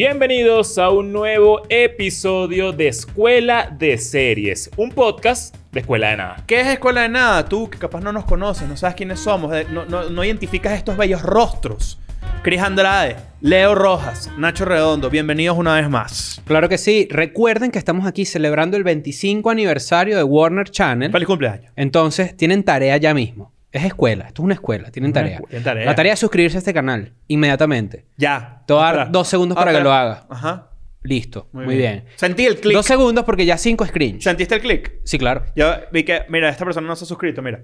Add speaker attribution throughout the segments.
Speaker 1: Bienvenidos a un nuevo episodio de Escuela de Series, un podcast de Escuela de Nada.
Speaker 2: ¿Qué es Escuela de Nada? Tú que capaz no nos conoces, no sabes quiénes somos, eh, no, no- no identificas estos bellos rostros. Cris Andrade, Leo Rojas, Nacho Redondo, bienvenidos una vez más.
Speaker 3: Claro que sí. Recuerden que estamos aquí celebrando el 25 aniversario de Warner Channel.
Speaker 2: Feliz cumpleaños.
Speaker 3: Entonces, tienen tarea ya mismo. Es escuela. Esto es una escuela. Tienen
Speaker 2: Una
Speaker 3: tarea.
Speaker 2: tienen tarea.
Speaker 3: La tarea es suscribirse a este canal inmediatamente.
Speaker 2: Ya.
Speaker 3: Te voy a dar
Speaker 2: Espera.
Speaker 3: dos segundos
Speaker 2: Ah,
Speaker 3: para que
Speaker 2: espera.
Speaker 3: lo haga.
Speaker 2: Ajá.
Speaker 3: Listo. Muy, bien.
Speaker 2: Sentí el clic.
Speaker 3: Dos segundos porque ya cinco es cringe.
Speaker 2: ¿Sentiste el clic?
Speaker 3: Sí, claro.
Speaker 2: Yo vi que, mira, esta persona no se ha suscrito, mira.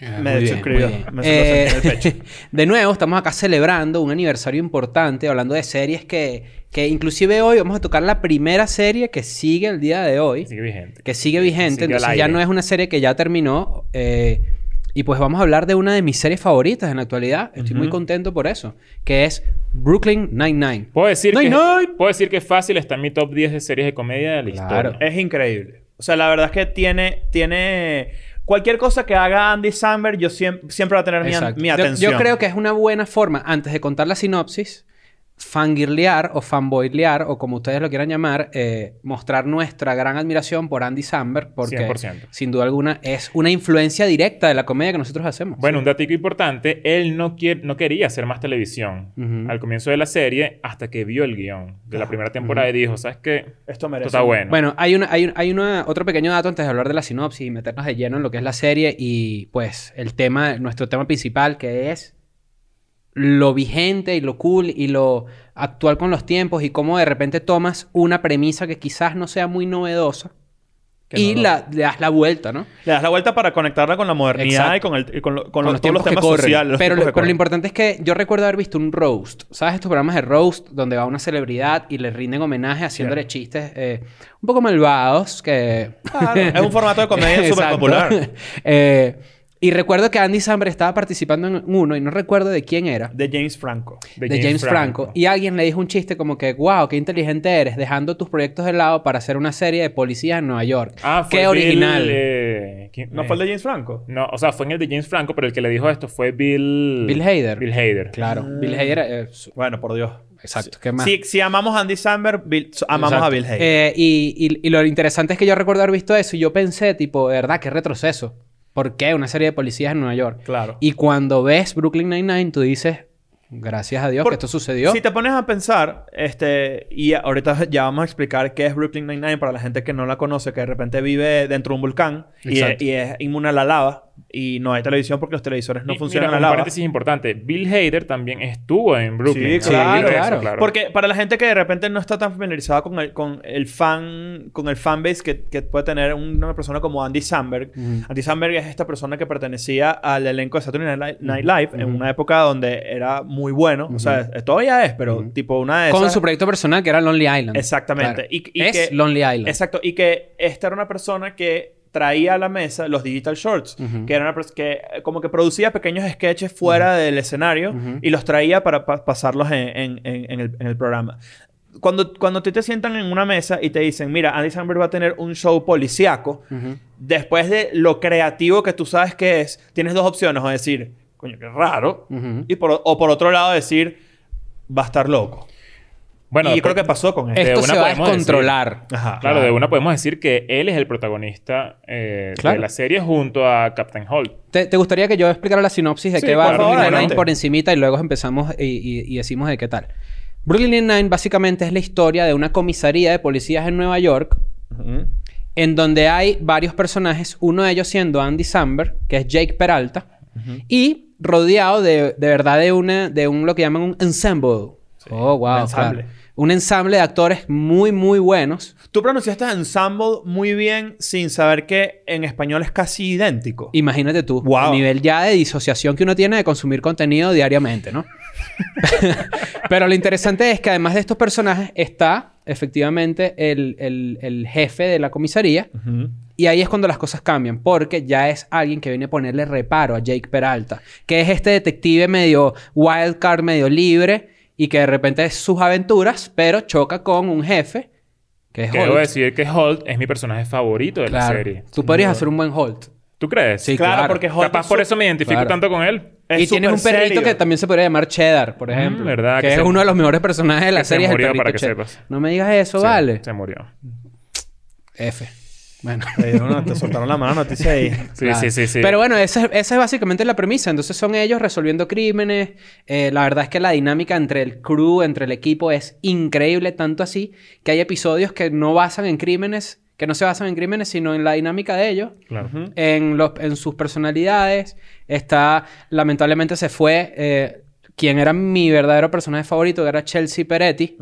Speaker 3: Ah,
Speaker 2: Me
Speaker 3: muy bien,
Speaker 2: suscribió.
Speaker 3: muy bien.
Speaker 2: Me se lo sentí en el pecho.
Speaker 3: de nuevo, estamos acá celebrando un aniversario importante, hablando de series que, que inclusive hoy vamos a tocar la primera serie que sigue el día de hoy.
Speaker 1: Sigue vigente.
Speaker 3: que sigue vigente.
Speaker 1: Sigue al
Speaker 3: entonces ya
Speaker 1: aire.
Speaker 3: no es una serie que ya terminó. eh, y pues vamos a hablar de una de mis series favoritas en la actualidad. Estoy muy contento por eso. Que es Brooklyn Nine-Nine.
Speaker 1: Puedo decir, que,
Speaker 3: Nine-Nine.
Speaker 1: puedo decir que fácil está en mi top 10 de series de comedia de la
Speaker 3: Claro.
Speaker 1: historia.
Speaker 2: Es increíble. O sea, la verdad es que tiene, tiene... Cualquier cosa que haga Andy Samberg, yo siempre, siempre va a tener mi,
Speaker 3: Yo-
Speaker 2: atención.
Speaker 3: Yo, creo que es una buena forma, antes de contar la sinopsis, fangirlear o fanboylear, o como ustedes lo quieran llamar, eh, mostrar nuestra gran admiración por Andy Samberg, porque
Speaker 1: 100%.
Speaker 3: sin duda alguna es una influencia directa de la comedia que nosotros hacemos.
Speaker 1: Bueno, un datico importante, él no, quiere, no quería hacer más televisión
Speaker 3: Ujú.
Speaker 1: al comienzo de la serie hasta que vio el guion de la primera temporada y dijo, ¿sabes qué?
Speaker 2: Esto
Speaker 1: Esto
Speaker 2: merece...
Speaker 1: está bueno.
Speaker 3: Bueno, hay, una, hay, un- hay una, otro pequeño dato antes de hablar de la sinopsis y meternos de lleno en lo que es la serie y pues el tema, nuestro tema principal que es lo vigente y lo cool y lo actual con los tiempos y cómo de repente tomas una premisa que quizás no sea muy novedosa
Speaker 2: Que
Speaker 3: y
Speaker 2: no-
Speaker 3: la, le das la vuelta, ¿no?
Speaker 2: Le das la vuelta para conectarla con la modernidad
Speaker 3: Exacto.
Speaker 2: y con, el, y con, lo- con
Speaker 3: Con
Speaker 2: lo-
Speaker 3: los
Speaker 2: todos los temas
Speaker 3: corren.
Speaker 2: sociales. los
Speaker 3: pero, lo, pero lo importante es que yo recuerdo haber visto un roast. ¿Sabes estos programas de roast donde va una celebridad y le rinden homenaje haciéndole chistes eh, un poco malvados que...
Speaker 2: Claro, es un formato de comedia súper popular.
Speaker 3: Eh, y recuerdo que Andy Samberg estaba participando en uno y no recuerdo de quién era.
Speaker 2: De James Franco.
Speaker 3: De, James, Franco. Y alguien le dijo un chiste como que, wow, qué inteligente eres, dejando tus proyectos de lado para hacer una serie de policías en Nueva York.
Speaker 1: Ah, fue
Speaker 3: qué
Speaker 1: Bill,
Speaker 3: original.
Speaker 1: eh, ¿quién-
Speaker 2: ¿No
Speaker 1: eh,
Speaker 2: fue el de James Franco?
Speaker 1: No, o sea, fue en el de James Franco, pero el que le dijo esto fue Bill...
Speaker 3: Bill Hader.
Speaker 1: Bill Hader.
Speaker 3: Claro, Bill Hader. eh, su-
Speaker 2: Bueno, por Dios.
Speaker 3: exacto, ¿qué más?
Speaker 2: Si, si amamos a Andy Samberg, Bill- so- amamos
Speaker 3: Exacto.
Speaker 2: a Bill Hader.
Speaker 3: Eh, y, y- y lo interesante es que yo recuerdo haber visto eso y yo pensé, tipo, de verdad, qué retroceso. ¿Por qué? Una serie de policías en Nueva York.
Speaker 2: Claro.
Speaker 3: Y cuando ves Brooklyn Nine-Nine, tú dices, gracias a Dios
Speaker 2: Por-
Speaker 3: que esto sucedió.
Speaker 2: Si te pones a pensar, este, y ahorita ya vamos a explicar qué es Brooklyn Nine-Nine para la gente que no la conoce, que de repente vive dentro de un volcán y es,
Speaker 3: Exacto.
Speaker 2: y es inmune a la lava y no hay televisión porque los televisores no
Speaker 1: Y
Speaker 2: funcionan
Speaker 1: mira,
Speaker 2: a la lava.
Speaker 1: paréntesis importante. Bill Hader también estuvo en Brooklyn.
Speaker 2: Sí, claro,
Speaker 1: eso,
Speaker 3: claro.
Speaker 2: Porque para la gente que de repente no está tan familiarizada con el, con el fan, con el fanbase que, que puede tener una persona como Andy Samberg. Andy Samberg es esta persona que pertenecía al elenco de Saturday Night Night Live en una época donde era muy bueno. O sea, todavía es, pero tipo una de
Speaker 3: Con
Speaker 2: esas...
Speaker 3: su proyecto personal que era Lonely Island.
Speaker 2: Exactamente.
Speaker 3: Claro.
Speaker 2: Y- y
Speaker 3: es
Speaker 2: que-
Speaker 3: Lonely Island.
Speaker 2: Exacto. Y que esta era una persona que traía a la mesa los digital shorts, que era una que eh, como que producía pequeños sketches fuera del escenario y los traía para pa- pasarlos en, en- el, en el programa. Cuando, cuando te, te sientan en una mesa y te dicen, mira, Andy Samberg va a tener un show policíaco, después de lo creativo que tú sabes que es, tienes dos opciones, o decir, coño, qué raro, y por, o por otro lado decir, va a estar loco.
Speaker 1: Bueno,
Speaker 2: y yo creo que pasó con.
Speaker 1: Eh,
Speaker 3: Esto
Speaker 1: una
Speaker 3: se va a
Speaker 1: podemos decir-
Speaker 3: descontrolar.
Speaker 2: Ajá.
Speaker 1: Claro, de una podemos decir que él es el protagonista eh,
Speaker 3: Claro.
Speaker 1: de la serie junto a Captain Holt.
Speaker 3: ¿Te, te gustaría que yo explicara la sinopsis de
Speaker 2: Sí,
Speaker 3: qué va Brooklyn Nine-Nine
Speaker 2: adelante.
Speaker 3: por encimita y luego empezamos y, y- y decimos de qué tal? Brooklyn Nine-Nine básicamente es la historia de una comisaría de policías en Nueva York en donde hay varios personajes, uno de ellos siendo Andy Samberg, que es Jake Peralta, y rodeado de, de verdad de, una, de un lo que llaman un ensemble. oh, wow.
Speaker 2: un ensamble.
Speaker 3: claro. Un ensamble de actores muy, muy buenos.
Speaker 2: Tú pronunciaste ensemble muy bien sin saber que en español es casi idéntico.
Speaker 3: Imagínate tú,
Speaker 2: Wow.
Speaker 3: el nivel ya de disociación que uno tiene de consumir contenido diariamente, ¿no? Pero lo interesante es que además de estos personajes está efectivamente el, el- el jefe de la comisaría y ahí es cuando las cosas cambian porque ya es alguien que viene a ponerle reparo a Jake Peralta, que es este detective medio wild card, medio libre y que de repente es sus aventuras, pero choca con un jefe que es Holt.
Speaker 1: decir que Holt es mi personaje favorito de la
Speaker 3: Claro.
Speaker 1: serie.
Speaker 3: Tú podrías hacer un buen Holt.
Speaker 1: ¿Tú crees?
Speaker 3: Sí,
Speaker 2: Claro,
Speaker 3: claro.
Speaker 2: porque Holt
Speaker 1: Capaz
Speaker 2: es
Speaker 1: por
Speaker 2: su-
Speaker 1: eso me identifico
Speaker 3: Claro.
Speaker 1: tanto con él.
Speaker 2: es
Speaker 3: y tienes un
Speaker 2: súper
Speaker 3: perrito
Speaker 2: serio.
Speaker 3: que también se podría llamar Cheddar, por ejemplo.
Speaker 1: verdad,
Speaker 3: Que,
Speaker 1: que
Speaker 3: es
Speaker 1: se-
Speaker 3: uno de los mejores personajes de la
Speaker 1: que se
Speaker 3: serie. es el
Speaker 1: murió,
Speaker 3: perrito
Speaker 1: para que
Speaker 3: Cheddar.
Speaker 1: sepas.
Speaker 3: No me digas eso,
Speaker 1: Sí,
Speaker 3: vale.
Speaker 1: Se murió.
Speaker 3: F. Bueno.
Speaker 2: Te, soltaron la mala noticia ahí.
Speaker 1: Sí,
Speaker 3: Claro.
Speaker 1: sí, sí, sí.
Speaker 3: Pero bueno, esa, es- esa es básicamente la premisa. Entonces son ellos resolviendo crímenes. Eh, la verdad es que la dinámica entre el crew, entre el equipo es increíble. Tanto así que hay episodios que no basan en crímenes, que no se basan en crímenes, sino en la dinámica de ellos.
Speaker 1: Claro.
Speaker 3: en, los, en sus personalidades. Está, lamentablemente se fue eh, quien era mi verdadero personaje favorito, que era Chelsea Peretti.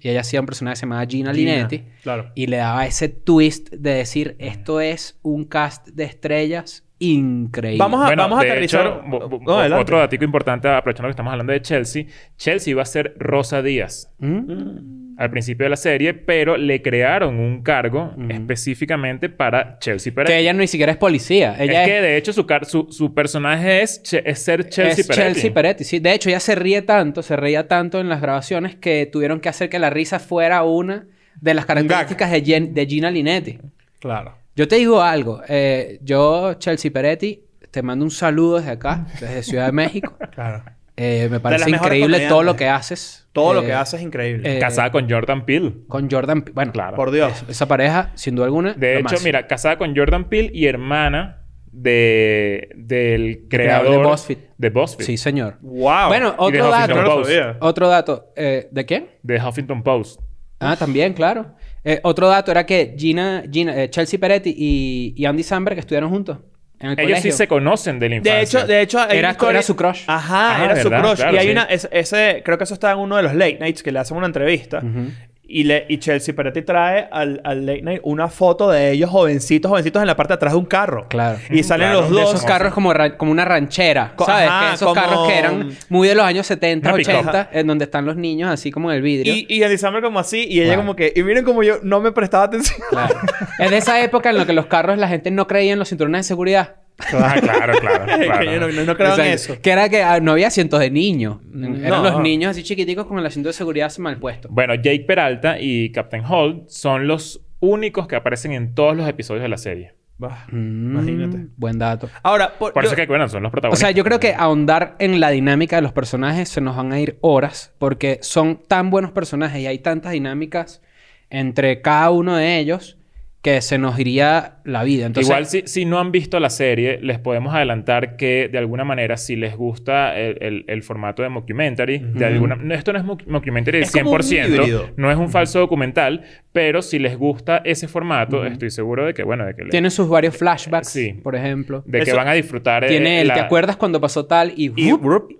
Speaker 3: Y ella hacía un personaje que se llamaba Gina,
Speaker 2: Gina,
Speaker 3: Linetti.
Speaker 2: claro.
Speaker 3: Y le daba ese twist de decir, esto es un cast de estrellas increíble.
Speaker 2: Vamos a-
Speaker 1: Bueno,
Speaker 2: vamos a aterrizar-
Speaker 1: hecho,
Speaker 2: No, adelante.
Speaker 1: otro datico importante, aprovechando que estamos hablando de Chelsea. Chelsea iba a ser Rosa Díaz
Speaker 3: ¿Mm?
Speaker 1: Al principio de la serie, pero le crearon un cargo específicamente para Chelsea Peretti.
Speaker 3: Que ella ni siquiera es policía. Ella
Speaker 1: es que de hecho su, car- su, su personaje es, Che- es ser Chelsea
Speaker 3: es
Speaker 1: Peretti.
Speaker 3: Chelsea Peretti, sí. De hecho, ella se ríe tanto, se reía tanto en las grabaciones que tuvieron que hacer que la risa fuera una de las características de, Jen- de Gina Linetti.
Speaker 2: Claro.
Speaker 3: Yo te digo algo. eh, yo, Chelsea Peretti, te mando un saludo desde acá, desde Ciudad de México.
Speaker 2: Claro.
Speaker 3: Eh, me parece increíble todo lo que haces.
Speaker 2: Todo lo
Speaker 3: eh,
Speaker 2: que haces es increíble.
Speaker 3: eh,
Speaker 1: Casada con Jordan Peele.
Speaker 3: Con Jordan... P- Bueno,
Speaker 1: Claro.
Speaker 2: Por Dios.
Speaker 3: esa pareja, sin duda alguna...
Speaker 1: De
Speaker 3: lo
Speaker 1: hecho, mira, casada con Jordan Peele y hermana de, del
Speaker 3: creador
Speaker 1: creador
Speaker 3: de BuzzFeed.
Speaker 1: de BuzzFeed,
Speaker 3: Sí, señor.
Speaker 2: Wow.
Speaker 3: Bueno, otro dato. Otro dato. eh, ¿De quién?
Speaker 1: de Huffington Post.
Speaker 3: Ah, también, claro. Eh, otro dato era que Gina, Gina eh, Chelsea Peretti y, y Andy Samberg estuvieron juntos en el
Speaker 1: Ellos sí se conocen de la infancia.
Speaker 2: De hecho, de hecho, hay
Speaker 3: Era-
Speaker 2: una historia-
Speaker 3: era su crush.
Speaker 2: Ajá,
Speaker 1: Ah,
Speaker 2: era su crush.
Speaker 1: Claro,
Speaker 2: y hay
Speaker 1: sí.
Speaker 2: una, es- ese, creo que eso está en uno de los late nights que le hacen una entrevista.
Speaker 3: Ujú.
Speaker 2: Y, le, y Chelsea Peretti trae al, al late night una foto de ellos jovencitos, jovencitos en la parte de atrás de un carro.
Speaker 3: Claro.
Speaker 2: Y salen
Speaker 1: Claro,
Speaker 2: los
Speaker 1: de
Speaker 3: De
Speaker 2: dos.
Speaker 3: esos carros como, ra- como una ranchera,
Speaker 2: Co-
Speaker 3: ¿sabes?
Speaker 2: ajá,
Speaker 3: que esos
Speaker 2: como-
Speaker 3: carros que eran muy de los años 70,
Speaker 1: Una pick-up.
Speaker 3: 80, en donde están los niños así como en el vidrio.
Speaker 2: Y, y Alexander como así, y ella
Speaker 3: Claro.
Speaker 2: como que... Y miren como yo no me prestaba atención.
Speaker 3: Claro. es de esa época en la que los carros la gente no creía en los cinturones de seguridad.
Speaker 1: Ah, claro, claro.
Speaker 2: Que
Speaker 1: claro.
Speaker 2: yo no, no, no creo en eso.
Speaker 3: Que era que ah, no había asientos de niños.
Speaker 2: Mm,
Speaker 3: Eran los niños así chiquiticos con el asiento de seguridad mal puesto.
Speaker 1: Bueno, Jake Peralta y Captain Holt son los únicos que aparecen en todos los episodios de la serie.
Speaker 2: Bah,
Speaker 3: Mm,
Speaker 2: Imagínate.
Speaker 3: Buen dato.
Speaker 2: Ahora, por,
Speaker 1: Por
Speaker 2: yo-
Speaker 1: eso es que, bueno, son los
Speaker 3: O
Speaker 1: protagonistas.
Speaker 3: sea, yo creo que ahondar en la dinámica de los personajes se nos van a ir horas porque son tan buenos personajes y hay tantas dinámicas entre cada uno de ellos que se nos iría la vida. Entonces,
Speaker 1: Igual si, si no han visto la serie, les podemos adelantar que de alguna manera, si les gusta el, el- el formato de mockumentary, de alguna no, esto no es moc- mockumentary del
Speaker 2: Es como un
Speaker 1: 100%,
Speaker 2: híbrido.
Speaker 1: no es un falso documental, pero si les gusta ese formato, estoy seguro de que, bueno, de que, le-
Speaker 3: tiene sus varios flashbacks,
Speaker 1: Sí.
Speaker 3: por ejemplo.
Speaker 1: de que van a disfrutar. eh,
Speaker 3: Tiene el
Speaker 1: la-
Speaker 3: ¿te acuerdas cuando pasó tal? Y,
Speaker 2: Y-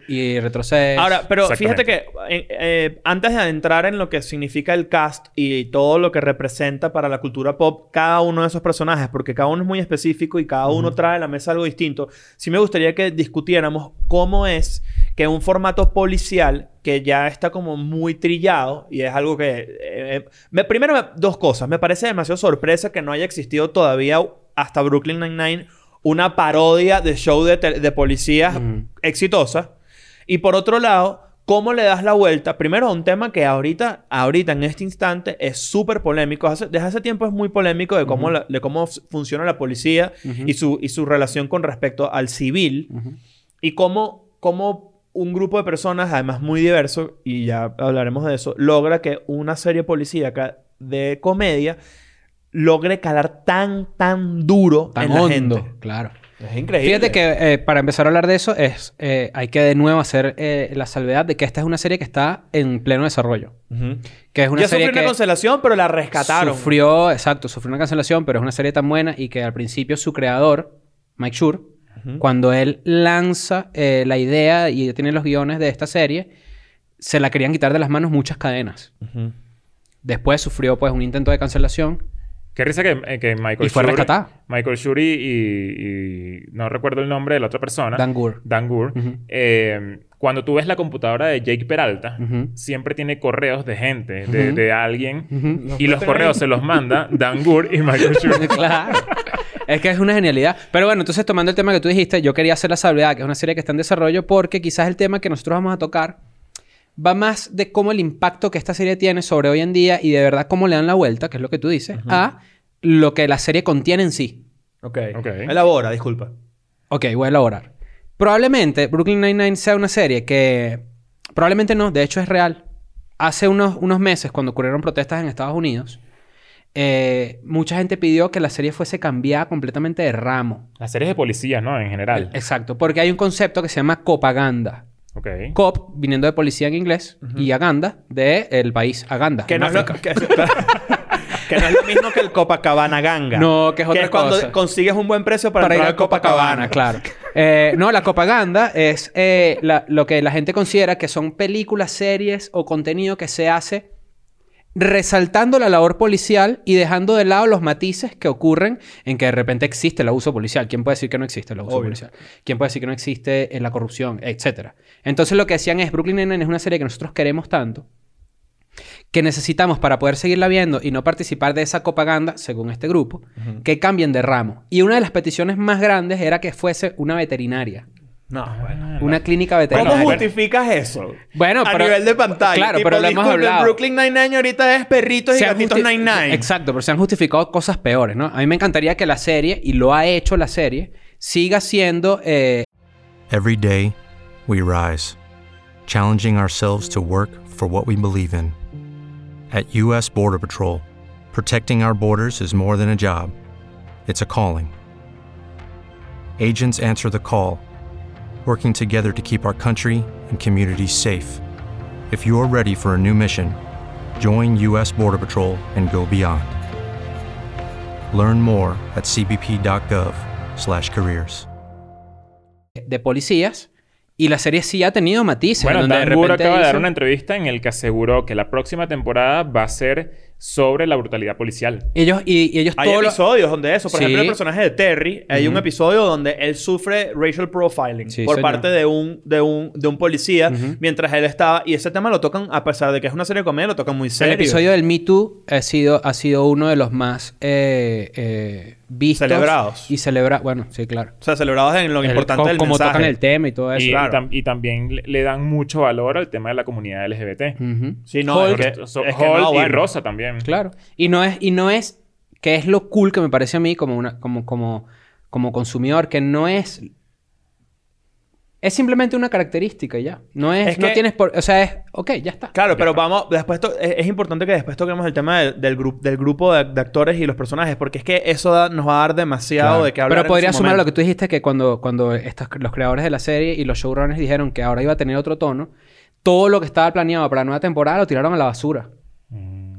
Speaker 3: y retrocedes.
Speaker 2: Ahora, pero fíjate que eh, eh, antes de adentrar en lo que significa el cast y todo lo que representa para la cultura pop cada uno de esos personajes, porque cada uno es muy específico y cada uno trae a la mesa algo distinto, sí me gustaría que discutiéramos cómo es que un formato policial que ya está como muy trillado y es algo que... eh, me- primero, me- dos cosas. Me parece demasiado sorpresa que no haya existido todavía hasta Brooklyn Nine-Nine una parodia de show de, de policías exitosa. Y por otro lado, ¿cómo le das la vuelta? Primero a un tema que ahorita, ahorita en este instante es súper polémico. Hace- desde hace tiempo es muy polémico de cómo, la- de cómo funciona la policía y, su, y su relación con respecto al civil. Y cómo, cómo un grupo de personas, además muy diverso, y ya hablaremos de eso, logra que una serie policíaca de comedia logre calar tan, tan duro
Speaker 3: Tan
Speaker 2: en la
Speaker 3: hondo,
Speaker 2: gente.
Speaker 3: claro.
Speaker 2: Es increíble.
Speaker 3: Fíjate que eh, para empezar a hablar de eso es eh, hay que de nuevo hacer eh, la salvedad de que esta es una serie que está en pleno desarrollo. Que es una
Speaker 2: ya
Speaker 3: serie
Speaker 2: sufrió una cancelación, pero la rescataron.
Speaker 3: sufrió, exacto, sufrió una cancelación, pero es una serie tan buena y que al principio su creador, Mike Schur, cuando él lanza la idea y ya tiene los guiones de esta serie, se la querían quitar de las manos muchas cadenas. Después sufrió pues un intento de cancelación
Speaker 1: Qué risa que, eh, que Michael
Speaker 3: y fue
Speaker 1: Schur-
Speaker 3: rescatada.
Speaker 1: Michael Shuri y, y no recuerdo el nombre de la otra persona.
Speaker 3: Dan Goor.
Speaker 1: Dan.
Speaker 3: Ujú.
Speaker 1: Eh, cuando tú ves la computadora de Jake Peralta, siempre tiene correos de gente, de, de alguien. Y los correos se los manda Dan Goor y Michael Shuri.
Speaker 3: claro. Es que es una genialidad. Pero bueno, entonces tomando el tema que tú dijiste, yo quería hacer la salvedad, que es una serie que está en desarrollo, porque quizás el tema que nosotros vamos a tocar va más de cómo el impacto que esta serie tiene sobre hoy en día y de verdad cómo le dan la vuelta, que es lo que tú dices, a lo que la serie contiene en sí.
Speaker 2: Ok.
Speaker 1: Ok.
Speaker 2: Elabora, disculpa.
Speaker 3: Ok, voy a elaborar. Probablemente Brooklyn Nine-Nine sea una serie que... Probablemente no, de hecho es real. Hace unos, unos meses, cuando ocurrieron protestas en Estados Unidos, eh, mucha gente pidió que la serie fuese cambiada completamente de ramo.
Speaker 1: Las series de policías, ¿no? En general.
Speaker 3: Exacto, porque hay un concepto que se llama copaganda.
Speaker 1: Ok.
Speaker 3: Cop, viniendo de policía en inglés, y Aganda, de el país Aganda.
Speaker 2: Que no, es lo, que, que no es lo mismo que el Copacabana Ganga.
Speaker 3: No, que es otra
Speaker 2: cuando
Speaker 3: cosa.
Speaker 2: consigues un buen precio para,
Speaker 3: para ir
Speaker 2: entrar al Copacabana.
Speaker 3: claro. Eh, no, la copaganda es eh, la- lo que la gente considera que son películas, series o contenido que se hace resaltando la labor policial y dejando de lado los matices que ocurren en que de repente existe el abuso policial. ¿Quién puede decir que no existe el abuso
Speaker 2: Obvio.
Speaker 3: policial? ¿Quién puede decir que no existe la corrupción? Etcétera. Entonces lo que decían es, Brooklyn Nine-Nine es una serie que nosotros queremos tanto que necesitamos para poder seguirla viendo y no participar de esa propaganda, según este grupo, que cambien de ramo. Y una de las peticiones más grandes era que fuese una veterinaria.
Speaker 2: No, bueno.
Speaker 3: Una clínica
Speaker 2: ¿Cómo
Speaker 3: veterinaria.
Speaker 2: justificas eso?
Speaker 3: Bueno,
Speaker 2: a
Speaker 3: pero-
Speaker 2: nivel de pantalla.
Speaker 3: claro,
Speaker 2: Tipo,
Speaker 3: pero lo hemos hablado.
Speaker 2: Brooklyn Nine-Nine ahorita es perritos y gatitos Nine-Nine.
Speaker 3: Exacto, pero se han justificado cosas peores, ¿no? A mí me encantaría que la serie, y lo ha hecho la serie, siga siendo eh,
Speaker 4: Every day, we rise, challenging ourselves to work for what we believe in. At U.S. Border Patrol, protecting our borders is more than a job, it's a calling. Agents answer the call, working together to keep our country and communities safe. If you're ready for a new mission, join U.S. Border Patrol and go beyond. Learn more at cbp.gov/careers.
Speaker 3: de policías, y la serie sí ha tenido matices.
Speaker 1: Bueno, Dan Goor
Speaker 3: repente
Speaker 1: acaba de dar una entrevista en el que aseguró que la próxima temporada va a ser sobre la brutalidad policial.
Speaker 3: Ellos, y, y ellos
Speaker 2: Hay
Speaker 3: lo-
Speaker 2: episodios donde eso. Por
Speaker 3: Sí.
Speaker 2: ejemplo, el personaje de Terry, hay un episodio donde él sufre racial profiling
Speaker 3: Sí,
Speaker 2: por
Speaker 3: señor.
Speaker 2: parte de un, de un, de un policía mientras él estaba. Y ese tema lo tocan, a pesar de que es una serie de comedia, lo tocan muy
Speaker 3: El
Speaker 2: serio.
Speaker 3: episodio del Me Too ha sido, ha sido uno de los más eh, eh, vistos.
Speaker 2: Celebrados.
Speaker 3: Y celebra... Bueno, sí, claro.
Speaker 2: O sea, celebrados en lo
Speaker 3: El-
Speaker 2: importante
Speaker 3: co-
Speaker 2: del
Speaker 3: como
Speaker 2: mensaje.
Speaker 3: tocan el tema y todo eso.
Speaker 1: Y,
Speaker 2: claro.
Speaker 1: y tam- y también le, le dan mucho valor al tema de la comunidad LGBT.
Speaker 2: Sí, no, es
Speaker 1: Hulk,
Speaker 2: que,
Speaker 1: so-
Speaker 2: es que
Speaker 1: Hulk
Speaker 2: no,
Speaker 1: y. Rosa también.
Speaker 3: Claro. Y no es, y no es, que es lo cool que me parece a mí como una, como, como, como consumidor, que no es. Es simplemente una característica y ya. No es,
Speaker 2: Es
Speaker 3: no tienes por. O sea, es. Ok, ya está.
Speaker 2: Claro, pero vamos, después to- es, es importante que después toquemos el tema del, del, grup- del grupo de, de actores y los personajes, porque es que eso da- nos va a dar demasiado
Speaker 3: Claro.
Speaker 2: de qué hablar.
Speaker 3: Pero
Speaker 2: en
Speaker 3: podría
Speaker 2: su
Speaker 3: sumar a lo que tú dijiste que cuando, cuando estos, los creadores de la serie y los showrunners dijeron que ahora iba a tener otro tono, todo lo que estaba planeado para la nueva temporada lo tiraron a la basura.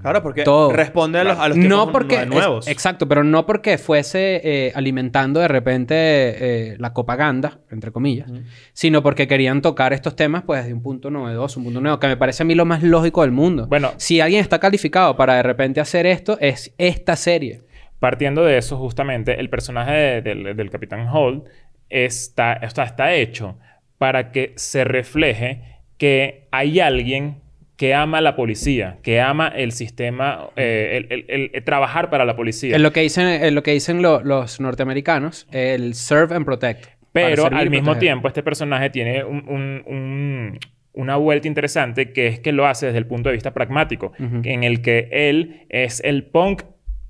Speaker 2: Claro, porque
Speaker 3: Todo.
Speaker 2: responde a los, a los tiempos
Speaker 3: no porque
Speaker 2: nue- nuevos.
Speaker 3: es- exacto, pero no porque fuese eh, alimentando de repente eh, la propaganda, entre comillas, sino porque querían tocar estos temas pues desde un punto novedoso, un punto nuevo, que me parece a mí lo más lógico del mundo.
Speaker 1: Bueno.
Speaker 3: si alguien está calificado para de repente hacer esto, es esta serie.
Speaker 1: Partiendo de eso, justamente, el personaje de- del, del Capitán Holt está, o sea, está hecho para que se refleje que hay alguien que ama la policía, que ama el sistema, eh, el, el- el- el trabajar para la policía.
Speaker 3: Es lo que dicen, es lo que dicen lo- los norteamericanos, el serve and protect.
Speaker 1: Pero al mismo
Speaker 3: proteger.
Speaker 1: tiempo, este personaje tiene un- un- un- una vuelta interesante que es que lo hace desde el punto de vista pragmático, en el que él es el punk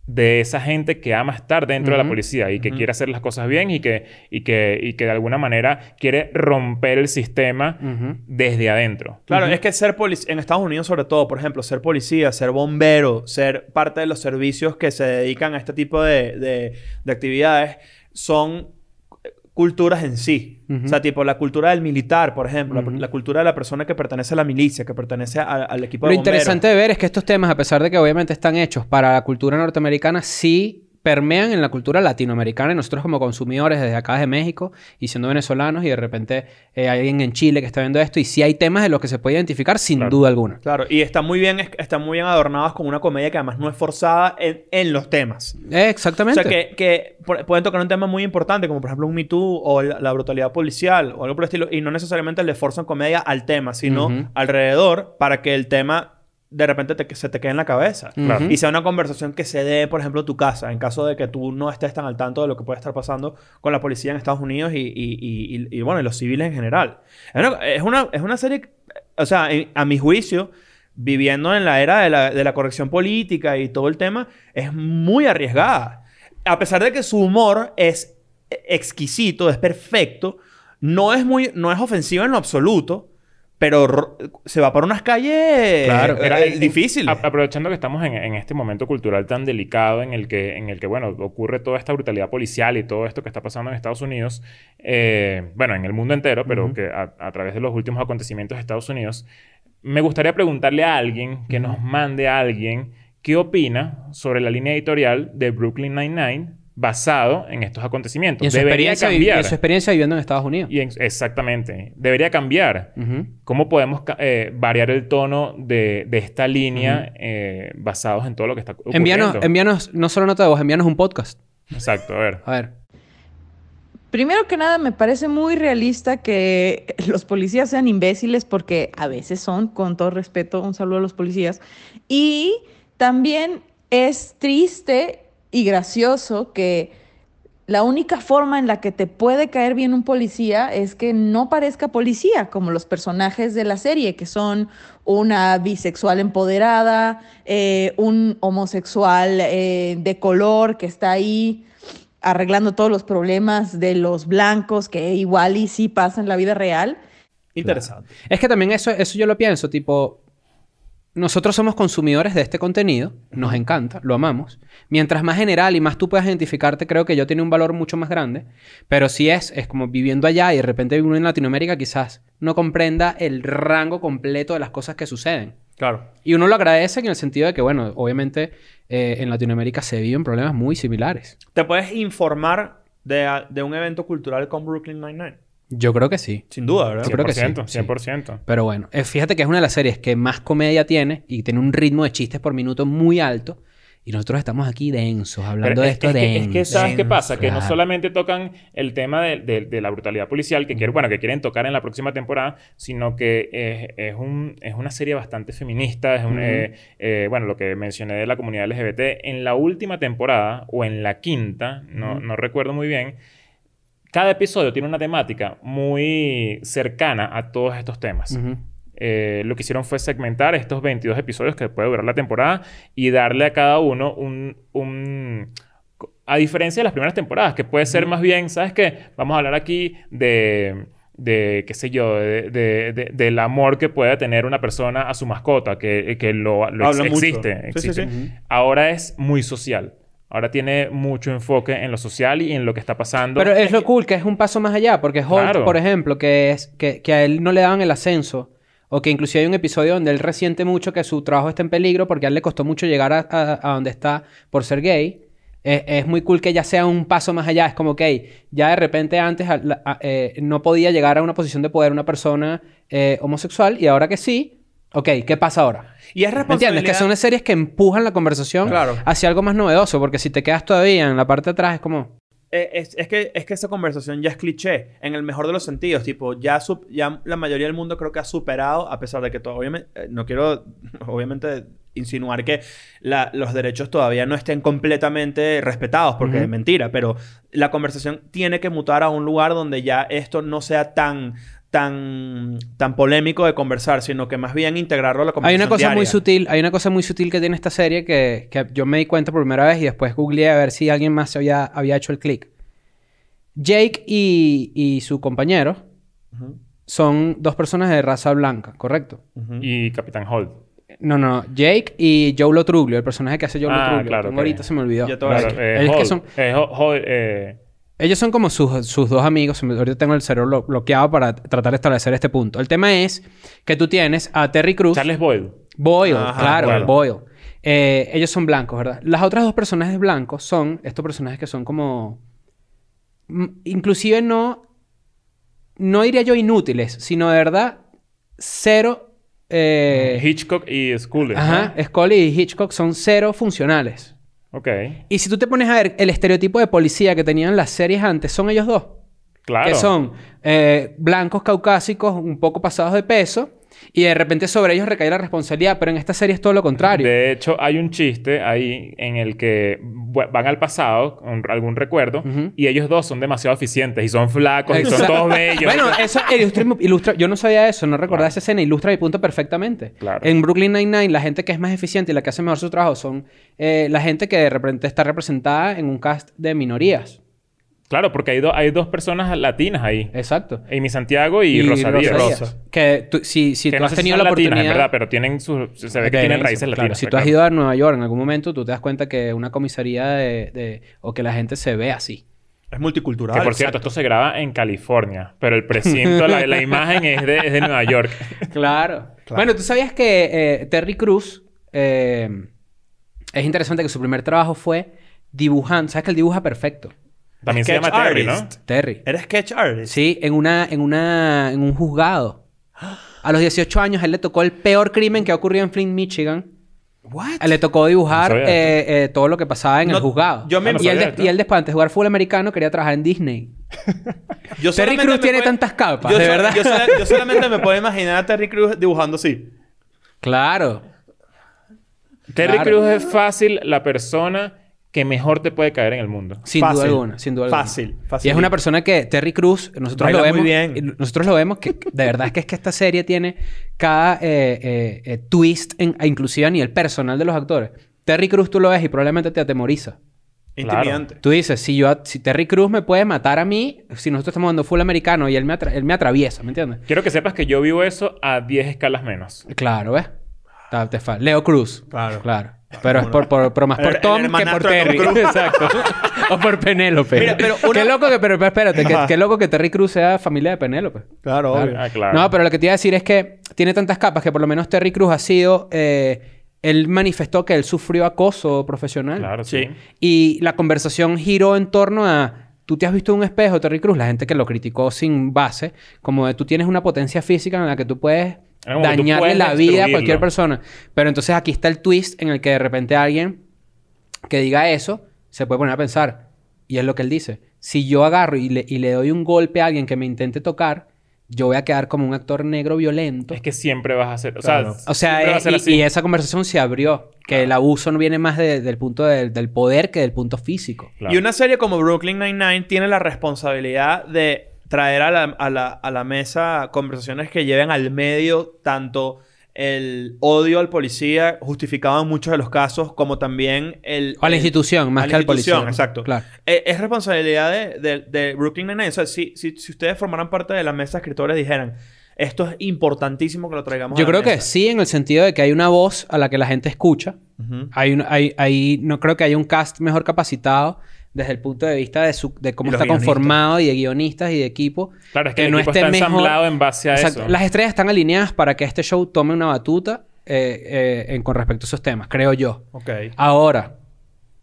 Speaker 1: de esa gente que ama estar dentro de la policía y que quiere hacer las cosas bien y que, y, que, y que de alguna manera quiere romper el sistema desde adentro.
Speaker 2: Claro, es que ser policía, en Estados Unidos sobre todo, por ejemplo, ser policía, ser bombero, ser parte de los servicios que se dedican a este tipo de, de- de actividades, son culturas en sí.
Speaker 3: Ujú.
Speaker 2: O sea, tipo la cultura del militar, por ejemplo, la-
Speaker 3: Ujú.
Speaker 2: la, cultura de la persona que pertenece a la milicia, que pertenece a- al equipo
Speaker 3: Lo
Speaker 2: de bomberos.
Speaker 3: interesante de ver es que estos temas, a pesar de que obviamente están hechos para la cultura norteamericana, sí permean en la cultura latinoamericana y nosotros como consumidores desde acá de México y siendo venezolanos y de repente eh, hay alguien en Chile que está viendo esto y sí hay temas de los que se puede identificar sin
Speaker 1: Claro.
Speaker 3: duda alguna.
Speaker 2: Claro, y están muy bien, están muy bien adornadas con una comedia que además no es forzada en, en los temas.
Speaker 3: Eh,
Speaker 2: O
Speaker 3: exactamente.
Speaker 2: sea, que, que por- pueden tocar un tema muy importante, como por ejemplo un Me Too o la, la brutalidad policial o algo por el estilo, y no necesariamente le forzan comedia al tema, sino alrededor para que el tema de repente te- se te quede en la cabeza.
Speaker 3: Claro.
Speaker 2: Y sea una conversación que se dé, por ejemplo, tu casa, en caso de que tú no estés tan al tanto de lo que puede estar pasando con la policía en Estados Unidos y, y- y- bueno, y los civiles en general. Es una, es una, serie, o sea, a mi juicio, viviendo en la era de la, de la corrección política y todo el tema, es muy arriesgada. A pesar de que su humor es exquisito, es perfecto, no es muy, no es ofensivo en lo absoluto, pero ro- se va por unas calles
Speaker 3: Claro.
Speaker 1: Era-
Speaker 2: eh, difíciles.
Speaker 1: a- aprovechando que estamos en, en este momento cultural tan delicado en el que, en el que bueno, ocurre toda esta brutalidad policial y todo esto que está pasando en Estados Unidos, eh, bueno, en el mundo entero, pero que a, a través de los últimos acontecimientos de Estados Unidos, me gustaría preguntarle a alguien que nos mande a alguien qué opina sobre la línea editorial de Brooklyn Nine-Nine basado en estos acontecimientos.
Speaker 3: y en su,
Speaker 1: Debería cambiar.
Speaker 3: y en su experiencia viviendo en Estados Unidos.
Speaker 1: Y en- exactamente. Debería cambiar. ¿Cómo podemos eh, variar el tono de, de esta línea eh, basados en todo lo que está ocurriendo?
Speaker 3: Envíanos, envíanos no solo nota de voz, envíanos un podcast.
Speaker 1: Exacto, a ver.
Speaker 3: A ver.
Speaker 5: Primero que nada, me parece muy realista que los policías sean imbéciles porque a veces son, con todo respeto, un saludo a los policías. Y también es triste y gracioso que la única forma en la que te puede caer bien un policía es que no parezca policía, como los personajes de la serie, que son una bisexual empoderada, eh, un homosexual eh, de color que está ahí arreglando todos los problemas de los blancos, que igual y sí pasa en la vida real.
Speaker 2: Interesante.
Speaker 3: Es que también eso, eso yo lo pienso, tipo, nosotros somos consumidores de este contenido, nos encanta, lo amamos. Mientras más general y más tú puedas identificarte, creo que yo tiene un valor mucho más grande. Pero si es, es como viviendo allá y de repente uno en Latinoamérica quizás no comprenda el rango completo de las cosas que suceden.
Speaker 2: Claro.
Speaker 3: Y uno lo agradece en el sentido de que, bueno, obviamente eh, en Latinoamérica se viven problemas muy similares.
Speaker 2: ¿Te puedes informar de, de un evento cultural con Brooklyn Nine-Nine?
Speaker 3: Yo creo que sí.
Speaker 2: Sin duda, ¿verdad?
Speaker 3: Yo creo que sí,
Speaker 1: 100%,
Speaker 3: sí.
Speaker 1: 100%.
Speaker 3: Pero bueno, eh, fíjate que es una de las series que más comedia tiene y tiene un ritmo de chistes por minuto muy alto. Y nosotros estamos aquí densos, hablando
Speaker 1: Pero
Speaker 3: de
Speaker 1: es-
Speaker 3: esto
Speaker 1: es, que,
Speaker 3: denso.
Speaker 1: es que ¿sabes qué pasa? Que no solamente tocan el tema de, de- de la brutalidad policial, que, quieren, bueno, que quieren tocar en la próxima temporada, sino que es, es un, es una serie bastante feminista. Es un, eh, eh, bueno, lo que mencioné de la comunidad LGBT. En la última temporada, o en la quinta, no, no recuerdo muy bien, cada episodio tiene una temática muy cercana a todos estos temas. Eh, lo que hicieron fue segmentar estos 22 episodios que puede durar la temporada y darle a cada uno un... un- a diferencia de las primeras temporadas, que puede ser más bien, ¿sabes qué? Vamos a hablar aquí de, de qué sé yo, de, de- de- del amor que puede tener una persona a su mascota, que, que lo, lo ex- existe.
Speaker 2: Sí, sí,
Speaker 1: existe.
Speaker 2: sí.
Speaker 1: Ahora es muy social. Ahora tiene mucho enfoque en lo social y en lo que está pasando.
Speaker 3: Pero es lo cool, que es un paso más allá, porque Holt,
Speaker 1: Claro.
Speaker 3: por ejemplo, que es que, que a él no le daban el ascenso, o que inclusive hay un episodio donde él resiente mucho que su trabajo está en peligro porque a él le costó mucho llegar a, a- a donde está por ser gay. Es, es muy cool que ya sea un paso más allá. Es como que ya de repente antes a- eh, no podía llegar a una posición de poder una persona eh, homosexual y ahora que sí, ok, ¿qué pasa ahora?
Speaker 2: Y es
Speaker 3: ¿Me
Speaker 2: responsabilidad...
Speaker 3: entiendes? Que son series que empujan la conversación
Speaker 2: Claro.
Speaker 3: hacia algo más novedoso, porque si te quedas todavía en la parte de atrás es como...
Speaker 2: Eh, es, es que, es que esa conversación ya es cliché, en el mejor de los sentidos. Tipo, ya, ya la mayoría del mundo creo que ha superado, a pesar de que todavía... eh, no quiero, obviamente, insinuar que la- los derechos todavía no estén completamente respetados, porque es mentira, pero la conversación tiene que mutar a un lugar donde ya esto no sea tan tan, tan polémico de conversar, sino que más bien integrarlo a la
Speaker 3: Hay
Speaker 2: conversación
Speaker 3: una cosa muy sutil, hay una cosa muy sutil que tiene esta serie que, que yo me di cuenta por primera vez y después googleé a ver si alguien más se había, había hecho el clic. Jake y, y su compañero son dos personas de raza blanca, ¿correcto?
Speaker 1: Y Capitán Holt.
Speaker 3: No, no, Jake y Joe Lotruglio, el personaje que hace Joe
Speaker 1: Ah,
Speaker 3: Lotruglio.
Speaker 1: claro,
Speaker 3: ahorita se me olvidó.
Speaker 1: Claro, eh,
Speaker 3: Es que son-
Speaker 1: Eh, Holt, eh,
Speaker 3: Ellos son como sus, sus dos amigos. Ahorita tengo el cerebro blo- bloqueado para tratar de establecer este punto. El tema es que tú tienes a Terry Cruz.
Speaker 1: Charles Boyle.
Speaker 3: Boyle,
Speaker 2: Ajá,
Speaker 3: claro,
Speaker 1: Boyle.
Speaker 3: Boyle. Eh, ellos son blancos, ¿verdad? Las otras dos personajes blancos son estos personajes que son como... mm, Inclusive no... No diría yo inútiles, sino de verdad cero... eh,
Speaker 1: Hitchcock y Scully.
Speaker 3: ajá, Scully y Hitchcock son cero funcionales.
Speaker 1: Ok.
Speaker 3: Y si tú te pones a ver el estereotipo de policía que tenían las series antes, son ellos dos.
Speaker 1: Claro.
Speaker 3: Que son eh, blancos caucásicos, un poco pasados de peso, y de repente sobre ellos recae la responsabilidad, pero en esta serie es todo lo contrario.
Speaker 1: De hecho, hay un chiste ahí en el que van al pasado, con algún recuerdo, y ellos dos son demasiado eficientes y son flacos y son todos bellos.
Speaker 3: Bueno, eso ilustra, ilustra- Yo no sabía eso, no recordaba esa escena. Ilustra mi punto perfectamente.
Speaker 1: Claro.
Speaker 3: En Brooklyn Nine-Nine, la gente que es más eficiente y la que hace mejor su trabajo son eh, la gente que de repente está representada en un cast de minorías.
Speaker 1: Claro, porque hay, do- hay dos personas latinas ahí.
Speaker 3: Exacto.
Speaker 1: Amy Santiago y, Rosa Díaz.
Speaker 3: Díaz. Que tú- si, si
Speaker 1: que
Speaker 3: tú
Speaker 1: no
Speaker 3: has tenido
Speaker 1: son
Speaker 3: la
Speaker 1: latinas,
Speaker 3: oportunidad...
Speaker 1: en verdad, pero tienen su, se ve que
Speaker 3: de
Speaker 1: tienen raíces
Speaker 3: claro.
Speaker 1: latinas.
Speaker 3: Si tú has
Speaker 1: claro.
Speaker 3: ido a Nueva York en algún momento, tú te das cuenta que una comisaría de... de- o que la gente se ve así.
Speaker 2: Es multicultural.
Speaker 1: Que por cierto, esto se graba en California, pero el precinto, la, la imagen es de, es de Nueva York.
Speaker 3: Claro. Bueno, tú sabías que eh, Terry Cruz... eh, es interesante que su primer trabajo fue dibujando... ¿Sabes que él dibuja perfecto?
Speaker 1: También se llama Terry, ¿no?
Speaker 3: Terry.
Speaker 2: ¿Eres sketch artist?
Speaker 3: Sí, en una, en una, en un juzgado. A los 18 años él le tocó el peor crimen que ha ocurrido en Flint, Michigan.
Speaker 2: What?
Speaker 3: Le tocó dibujar
Speaker 1: No
Speaker 3: eh, eh, todo lo que pasaba en
Speaker 2: No,
Speaker 3: el juzgado.
Speaker 2: yo me-
Speaker 1: Ah, no
Speaker 3: y, él de- y él después, antes de jugar fútbol americano, quería trabajar en Disney.
Speaker 2: Yo
Speaker 3: Terry Crews tiene tantas capas,
Speaker 2: yo
Speaker 3: de
Speaker 2: so-
Speaker 3: verdad.
Speaker 2: Yo solamente me puedo imaginar a Terry Crews dibujando así.
Speaker 3: Claro.
Speaker 1: Terry
Speaker 3: Claro.
Speaker 1: Crews es fácil la persona que mejor te puede caer en el mundo.
Speaker 3: Sin
Speaker 2: Fácil.
Speaker 3: duda alguna, sin duda alguna.
Speaker 2: Fácil,
Speaker 3: Y
Speaker 2: fácil.
Speaker 3: es una persona que Terry Cruz, nosotros
Speaker 2: Baila
Speaker 3: lo vemos.
Speaker 2: muy bien.
Speaker 3: y Nosotros lo vemos que de verdad es que es que esta serie tiene cada eh, eh, eh, twist, en, inclusive a nivel personal de los actores. Terry Cruz tú lo ves y probablemente te atemoriza.
Speaker 2: Intimidante.
Speaker 3: Tú dices, si yo si Terry Cruz me puede matar a mí, si nosotros estamos jugando full americano y él me, él me atraviesa, ¿me entiendes?
Speaker 1: Quiero que sepas que yo vivo eso a 10 escalas menos.
Speaker 3: Claro, ¿ves? Leo Cruz.
Speaker 2: Claro.
Speaker 3: Claro. Pero es por, por- pero más por Tom que por Terry. Exacto. o por Penélope.
Speaker 2: Mira, pero una-
Speaker 3: Qué loco que... Pero, pero espérate. Qué loco que Terry Cruz sea familia de Penélope.
Speaker 2: Claro, obvio.
Speaker 1: Ah, claro.
Speaker 3: No, pero lo que te iba a decir es que tiene tantas capas que por lo menos Terry Cruz ha sido... eh, él manifestó que él sufrió acoso profesional.
Speaker 1: Claro, sí.
Speaker 3: Y la conversación giró en torno a... Tú te has visto en un espejo, Terry Cruz, la gente que lo criticó sin base, como de tú tienes una potencia física en la que tú puedes
Speaker 1: Ah,
Speaker 3: dañarle la vida a cualquier persona. Pero entonces aquí está el twist en el que de repente alguien que diga eso se puede poner a pensar. Y es lo que él dice. Si yo agarro y le, y le doy un golpe a alguien que me intente tocar, yo voy a quedar como un actor negro violento.
Speaker 1: Es que siempre vas a hacer... O
Speaker 2: Claro.
Speaker 1: sea,
Speaker 3: O sea, y,
Speaker 1: así.
Speaker 3: y esa conversación se abrió. Que el abuso no viene más de- del punto del- del poder que del punto físico.
Speaker 1: Claro.
Speaker 2: Y una serie como Brooklyn Nine-Nine tiene la responsabilidad de traer a la, a la- a la mesa conversaciones que lleven al medio tanto el odio al policía, justificado en muchos de los casos, como también el...
Speaker 3: O a la
Speaker 2: el-
Speaker 3: institución, más
Speaker 2: a
Speaker 3: que al policía.
Speaker 2: exacto.
Speaker 3: Claro.
Speaker 2: Eh, es responsabilidad de, de- de Brooklyn Nine-Nine. O sea, si, si, si ustedes formaran parte de la mesa de escritores dijeran, esto es importantísimo que lo traigamos
Speaker 3: Yo
Speaker 2: a la
Speaker 3: creo que
Speaker 2: mesa".
Speaker 3: sí, en el sentido de que hay una voz a la que la gente escucha. Hay, un- hay, hay- no creo que haya un cast mejor capacitado desde el punto de vista de, su, de cómo está
Speaker 2: guionistas.
Speaker 3: conformado y de guionistas y de equipo.
Speaker 1: Claro, es que el equipo está ensamblado en base a eso.
Speaker 3: Las estrellas están alineadas para que este show tome una batuta eh, eh, en- con respecto a esos temas, creo yo.
Speaker 2: Ok.
Speaker 3: Ahora,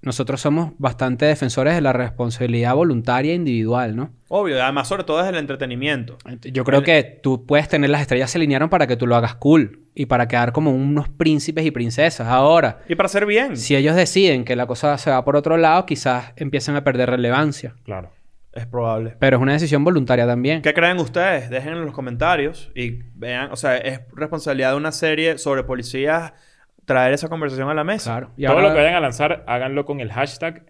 Speaker 3: nosotros somos bastante defensores de la responsabilidad voluntaria e individual, ¿no?
Speaker 2: Obvio. Además, sobre todo desde el entretenimiento.
Speaker 3: Yo creo que tú puedes tener las estrellas se alinearon para que tú lo hagas cool y para quedar como unos príncipes y princesas. Ahora,
Speaker 2: Y para hacer bien.
Speaker 3: si ellos deciden que la cosa se va por otro lado, quizás empiecen a perder relevancia.
Speaker 1: Claro.
Speaker 2: Es probable.
Speaker 3: Pero es una decisión voluntaria también.
Speaker 2: ¿Qué creen ustedes? Dejen en los comentarios y vean, o sea, es responsabilidad de una serie sobre policías traer esa conversación a la mesa.
Speaker 3: Claro. Y
Speaker 1: Todo
Speaker 3: ahora-
Speaker 1: lo que vayan a lanzar, háganlo con el hashtag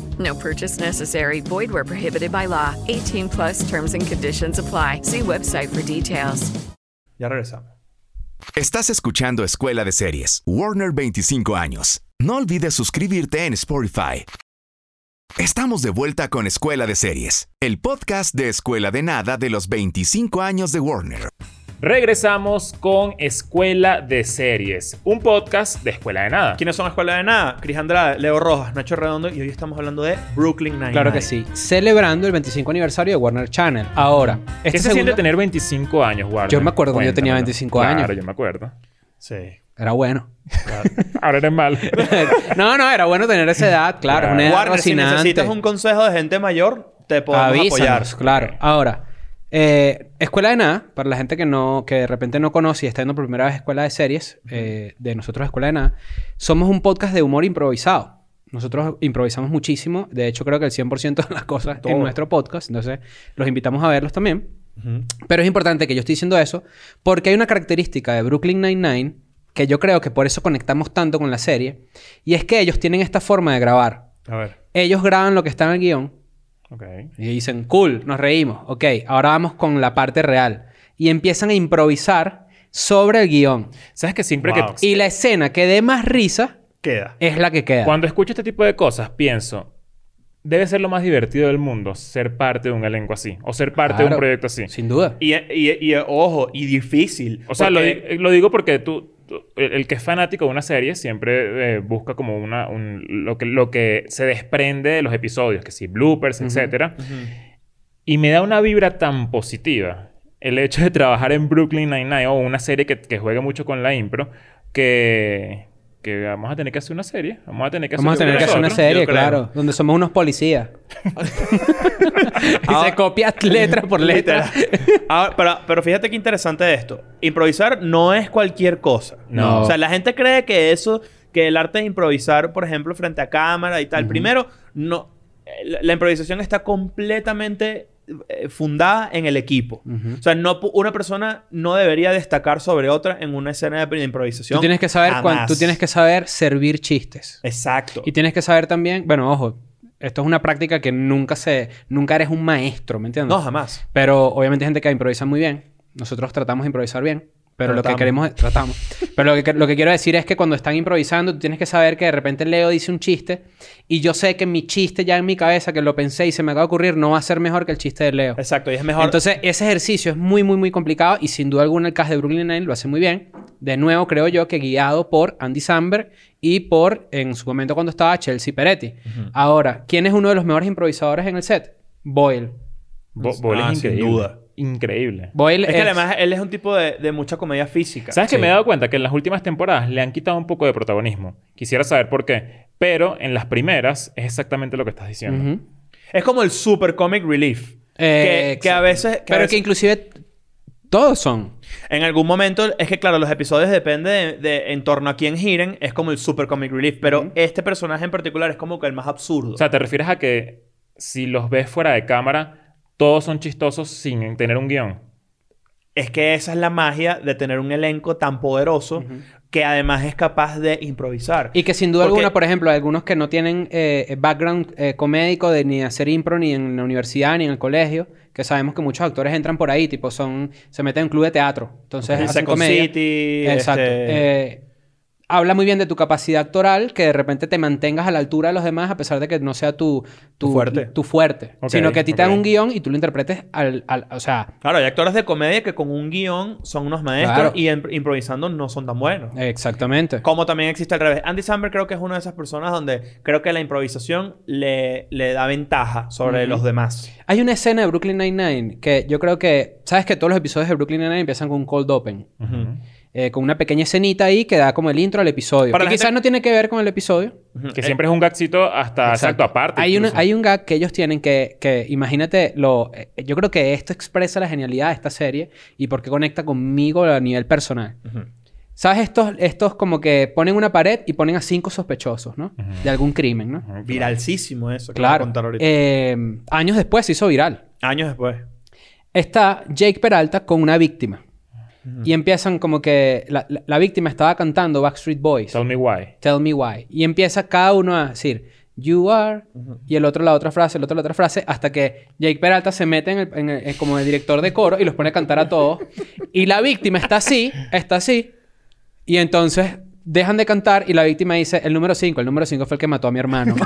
Speaker 6: No purchase necessary. Void where prohibited by law. 18 plus terms and conditions apply. See website for details.
Speaker 2: Ya regresamos.
Speaker 7: Estás escuchando Escuela de Series, Warner 25 años. No olvides suscribirte en Spotify. Estamos de vuelta con Escuela de Series, el podcast de Escuela de Nada de los 25 años de Warner.
Speaker 1: Regresamos con Escuela de Series, un podcast de Escuela de Nada.
Speaker 2: ¿Quiénes son Escuela de Nada? Cris Andrade, Leo Rojas, Nacho Redondo y hoy estamos hablando de Brooklyn Nine-Nine.
Speaker 3: Claro que sí. Celebrando el 25 aniversario de Warner Channel. Ahora,
Speaker 1: ¿Qué
Speaker 3: este
Speaker 1: se siente
Speaker 3: segundo-
Speaker 1: tener 25 años, Warner?
Speaker 3: Yo me acuerdo cuando yo tenía
Speaker 1: Cuéntamelo.
Speaker 3: 25 años.
Speaker 1: Claro, yo me acuerdo.
Speaker 2: Sí.
Speaker 3: Era bueno.
Speaker 1: Ahora eres mal.
Speaker 3: no, no, era bueno tener esa edad, claro.
Speaker 1: Claro.
Speaker 3: Una edad
Speaker 2: Warner, si necesitas un consejo de gente mayor, te podemos apoyar.
Speaker 3: Avísanos, claro. Ahora, eh, Escuela de Nada, para la gente que no, que de repente no conoce y está yendo por primera vez Escuela de Series, eh, de nosotros Escuela de Nada, somos un podcast de humor improvisado. Nosotros improvisamos muchísimo. De hecho, creo que el 100% de las cosas
Speaker 2: Todo.
Speaker 3: en nuestro podcast. Entonces, los invitamos a verlos también. Pero es importante que yo estoy diciendo eso porque hay una característica de Brooklyn Nine-Nine que yo creo que por eso conectamos tanto con la serie. Y es que ellos tienen esta forma de grabar.
Speaker 2: A ver.
Speaker 3: Ellos graban lo que está en el guion
Speaker 1: ok.
Speaker 3: y dicen, cool, nos reímos. Ok, ahora vamos con la parte real. Y empiezan a improvisar sobre el guion.
Speaker 1: ¿Sabes que siempre
Speaker 2: Wow.
Speaker 1: que...
Speaker 3: Y la escena que dé más risa
Speaker 2: Queda.
Speaker 3: es la que queda.
Speaker 1: Cuando escucho este tipo de cosas, pienso... Debe ser lo más divertido del mundo ser parte de un elenco así. O ser parte de un
Speaker 3: Claro,
Speaker 1: proyecto así.
Speaker 3: Sin duda.
Speaker 2: Y, y- y, ojo, y difícil.
Speaker 1: O sea, lo,
Speaker 2: porque-
Speaker 1: di- lo digo porque tú- el, que es fanático de una serie siempre eh, busca como una, un- lo, que, lo que se desprende de los episodios, que sí, bloopers, etcétera. Y me da una vibra tan positiva el hecho de trabajar en Brooklyn Nine-Nine o una serie que, que juegue mucho con la impro, que, que vamos a tener que hacer una serie. Vamos a tener que hacer
Speaker 3: Vamos a tener que hacer una serie, claro. Donde somos unos policías. y se copia letra por letra.
Speaker 2: Ahora, pero, pero fíjate qué interesante esto. Improvisar no es cualquier cosa.
Speaker 1: No.
Speaker 2: O sea, la gente cree que eso, que el arte de improvisar, por ejemplo, frente a cámara y tal. Primero, no. La, la improvisación está completamente fundada en el equipo. O sea, no, una persona no debería destacar sobre otra en una escena de, improvisación.
Speaker 3: Tú tienes que saber cuan- tú tienes que saber servir chistes.
Speaker 2: Exacto.
Speaker 3: Y tienes que saber también, bueno, ojo, esto es una práctica que nunca se nunca eres un maestro, ¿me entiendes?
Speaker 2: No, jamás.
Speaker 3: Pero obviamente hay gente que improvisa muy bien. Nosotros tratamos de improvisar bien. Pero lo que queremos es... Tratamos. Pero lo que, lo que quiero decir es que cuando están improvisando, tú tienes que saber que de repente Leo dice un chiste y yo sé que mi chiste ya en mi cabeza, que lo pensé y se me acaba de ocurrir, no va a ser mejor que el chiste de Leo.
Speaker 2: Exacto. Y es mejor.
Speaker 3: Entonces, ese ejercicio es muy, muy, muy complicado y sin duda alguna el cast de Brooklyn Nine lo hace muy bien. De nuevo, creo yo que guiado por Andy Samberg y por, en su momento cuando estaba, Chelsea Peretti. Ahora, ¿quién es uno de los mejores improvisadores en el set? Boyle.
Speaker 1: Bo- Boyle
Speaker 2: Ah,
Speaker 1: es
Speaker 2: sin duda.
Speaker 1: Increíble.
Speaker 3: Boyle
Speaker 2: es que además él es un tipo de, de mucha comedia física.
Speaker 1: ¿Sabes que
Speaker 3: Sí.
Speaker 1: me he dado cuenta que en las últimas temporadas le han quitado un poco de protagonismo? Quisiera saber por qué. Pero en las primeras es exactamente lo que estás diciendo.
Speaker 2: Es como el super comic relief.
Speaker 3: Eh,
Speaker 2: que, que a veces... que a
Speaker 3: Pero
Speaker 2: veces-
Speaker 3: que inclusive todos son.
Speaker 2: En algún momento, es que claro, los episodios dependen de, de- en torno a quién giren, es como el super comic relief, pero este personaje en particular es como que el más absurdo.
Speaker 1: O sea, ¿te refieres a que si los ves fuera de cámara, todos son chistosos sin tener un guion?
Speaker 2: es que esa es la magia de tener un elenco tan poderoso que además es capaz de improvisar.
Speaker 3: Y que sin duda
Speaker 2: Porque-
Speaker 3: alguna, por ejemplo, algunos que no tienen eh, background eh, comédico de ni hacer impro ni en la universidad ni en el colegio, que sabemos que muchos actores entran por ahí, tipo son, se meten en un club de teatro, entonces
Speaker 2: El
Speaker 3: hacen
Speaker 2: Second
Speaker 3: comedia.
Speaker 2: City,
Speaker 3: Exacto.
Speaker 2: este-
Speaker 3: Eh, habla muy bien de tu capacidad actoral, que de repente te mantengas a la altura de los demás a pesar de que no sea tu, tu,
Speaker 2: Tu fuerte.
Speaker 3: tu fuerte. Sino que a ti te dan un guion y tú lo interpretes al, al- o sea,
Speaker 2: Claro, hay actores de comedia que con un guion son unos maestros
Speaker 3: Claro.
Speaker 2: y en- improvisando no son tan buenos.
Speaker 3: exactamente.
Speaker 2: Como también existe al revés. Andy Samberg creo que es una de esas personas donde creo que la improvisación le, le da ventaja sobre los demás.
Speaker 3: Hay una escena de Brooklyn Nine-Nine que yo creo que, sabes que todos los episodios de Brooklyn Nine-Nine empiezan con un cold open. Eh, con una pequeña escenita ahí que da como el intro al episodio.
Speaker 2: Para
Speaker 3: que quizás
Speaker 2: gente-
Speaker 3: no tiene que ver con el episodio.
Speaker 1: Que siempre es un gagcito hasta exacto,
Speaker 3: Exacto.
Speaker 1: aparte.
Speaker 3: Hay, una-
Speaker 1: incluso.
Speaker 3: hay un gag que ellos tienen que, que imagínate, lo, eh, yo creo que esto expresa la genialidad de esta serie y por qué conecta conmigo a nivel personal. ¿Sabes? Estos, estos como que ponen una pared y ponen a cinco sospechosos, ¿no? De algún crimen, ¿no?
Speaker 2: Viralísimo eso. que
Speaker 3: Claro.
Speaker 2: contar ahorita.
Speaker 3: Eh, años después se hizo viral.
Speaker 2: Años después.
Speaker 3: Está Jake Peralta con una víctima. Y empiezan como que la, la- la víctima estaba cantando Backstreet Boys.
Speaker 1: Tell me why.
Speaker 3: Tell me why. Y empieza cada uno a decir, you are, y el otro la otra frase, el otro la otra frase, hasta que Jake Peralta se mete en el- en el- en- como el director de coro y los pone a cantar a todos. y la víctima está así, está así, y entonces dejan de cantar y la víctima dice, el número 5, el número 5 fue el que mató a mi hermano.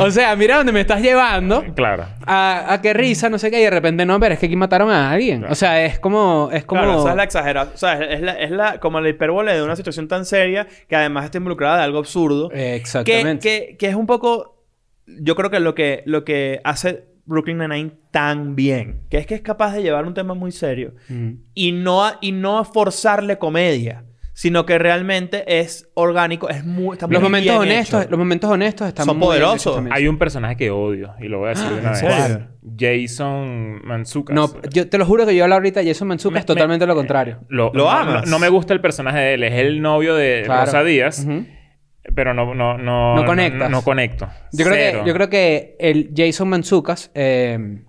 Speaker 3: o sea, mira dónde me estás llevando.
Speaker 1: Claro.
Speaker 3: A, a qué risa, no sé qué, y de repente no, pero es que aquí mataron a alguien. O sea, es como. Es como.
Speaker 2: Claro, esa es la exageración. O sea, es, la, es la, como la hipérbole de una situación tan seria que además está involucrada de algo absurdo.
Speaker 3: Eh,
Speaker 2: Que,
Speaker 3: Exactamente.
Speaker 2: que, que es un poco... Yo creo que lo que, lo que hace Brooklyn Nine-Nine tan bien, que es que es capaz de llevar un tema muy serio
Speaker 3: Mm.
Speaker 2: y no, a- y no a forzarle comedia, sino que realmente es orgánico, es muy... está muy
Speaker 3: Los momentos
Speaker 2: bien
Speaker 3: honestos,
Speaker 2: hecho.
Speaker 3: los momentos honestos están
Speaker 2: Son
Speaker 3: muy bien
Speaker 2: poderosos.
Speaker 1: Hay un personaje que odio y lo voy a decir de una
Speaker 2: ¿en
Speaker 1: vez.
Speaker 2: serio?
Speaker 1: Jason Mantzoukas.
Speaker 3: No, yo te lo juro que yo hablo ahorita de Jason Mantzoukas
Speaker 1: Me-
Speaker 3: es totalmente
Speaker 1: me-
Speaker 3: lo contrario.
Speaker 1: Lo,
Speaker 2: ¿Lo
Speaker 1: no,
Speaker 2: amas?
Speaker 1: No, no me gusta el personaje de él. Es el novio de
Speaker 3: Claro.
Speaker 1: Rosa Díaz. Pero no, no, no,
Speaker 3: No conectas.
Speaker 1: No, no conecto.
Speaker 3: Yo creo, que, yo creo que el Jason Mantzoukas eh,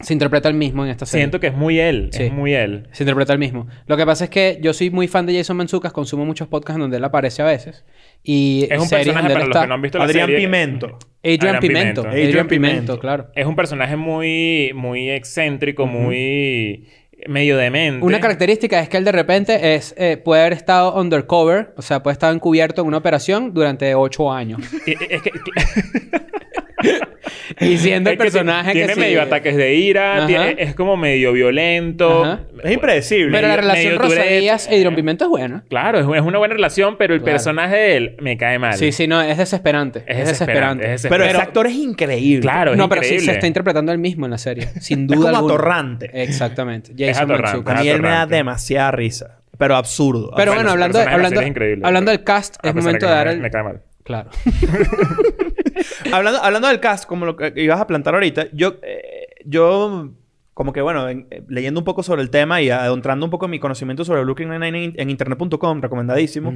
Speaker 3: se interpreta el mismo en esta serie.
Speaker 1: Siento que es muy él.
Speaker 3: Sí.
Speaker 1: Es muy él.
Speaker 3: Se interpreta el mismo. Lo que pasa es que yo soy muy fan de Jason Mantzoukas, consumo muchos podcasts en donde él aparece a veces. Y
Speaker 1: Es un personaje para los
Speaker 3: está.
Speaker 1: que no han visto la
Speaker 2: Adrián
Speaker 1: serie.
Speaker 2: Pimento.
Speaker 3: Adrian,
Speaker 1: Adrian
Speaker 3: Pimento.
Speaker 1: Pimento.
Speaker 3: Pimento, claro.
Speaker 1: Es un personaje muy, muy excéntrico, muy medio demente.
Speaker 3: Una característica es que él de repente es, eh, puede haber estado undercover, o sea, puede estar encubierto en una operación durante ocho años.
Speaker 1: Es que,
Speaker 3: Y siendo el
Speaker 1: es que
Speaker 3: personaje que
Speaker 1: tiene
Speaker 3: sí-
Speaker 1: medio ataques de ira, tiene- es como medio violento.
Speaker 3: Ajá.
Speaker 2: Es impredecible.
Speaker 3: Pero la relación
Speaker 1: medio
Speaker 3: Rosa
Speaker 1: Tourette.
Speaker 3: Díaz e Pimento es buena.
Speaker 1: Claro, es, es una buena relación, pero el
Speaker 3: Claro.
Speaker 1: personaje de él me cae mal.
Speaker 3: Sí, sí, no, es desesperante. Es,
Speaker 1: Es
Speaker 3: desesperante.
Speaker 1: desesperante, es
Speaker 2: pero
Speaker 1: desesperante.
Speaker 2: ese actor es increíble.
Speaker 1: Claro, es
Speaker 3: no, pero sí
Speaker 1: increíble.
Speaker 3: se está interpretando él mismo en la serie. Sin
Speaker 2: Es
Speaker 3: duda
Speaker 2: como
Speaker 3: alguna.
Speaker 2: atorrante.
Speaker 3: Exactamente.
Speaker 1: Es
Speaker 3: Jason
Speaker 1: atorrante.
Speaker 2: A mí él me da demasiada risa. Pero absurdo.
Speaker 3: Pero
Speaker 1: Bueno,
Speaker 3: hablando, hablando,
Speaker 1: es increíble,
Speaker 3: hablando
Speaker 1: pero-
Speaker 3: del cast, es momento de dar el...
Speaker 1: me cae mal.
Speaker 3: Claro.
Speaker 2: hablando, hablando del cast, como lo que ibas a plantar ahorita, yo, eh, yo como que bueno, en- eh, leyendo un poco sobre el tema y adentrando un poco mi conocimiento sobre Brooklyn Nine-Nine en, en internet.com, recomendadísimo,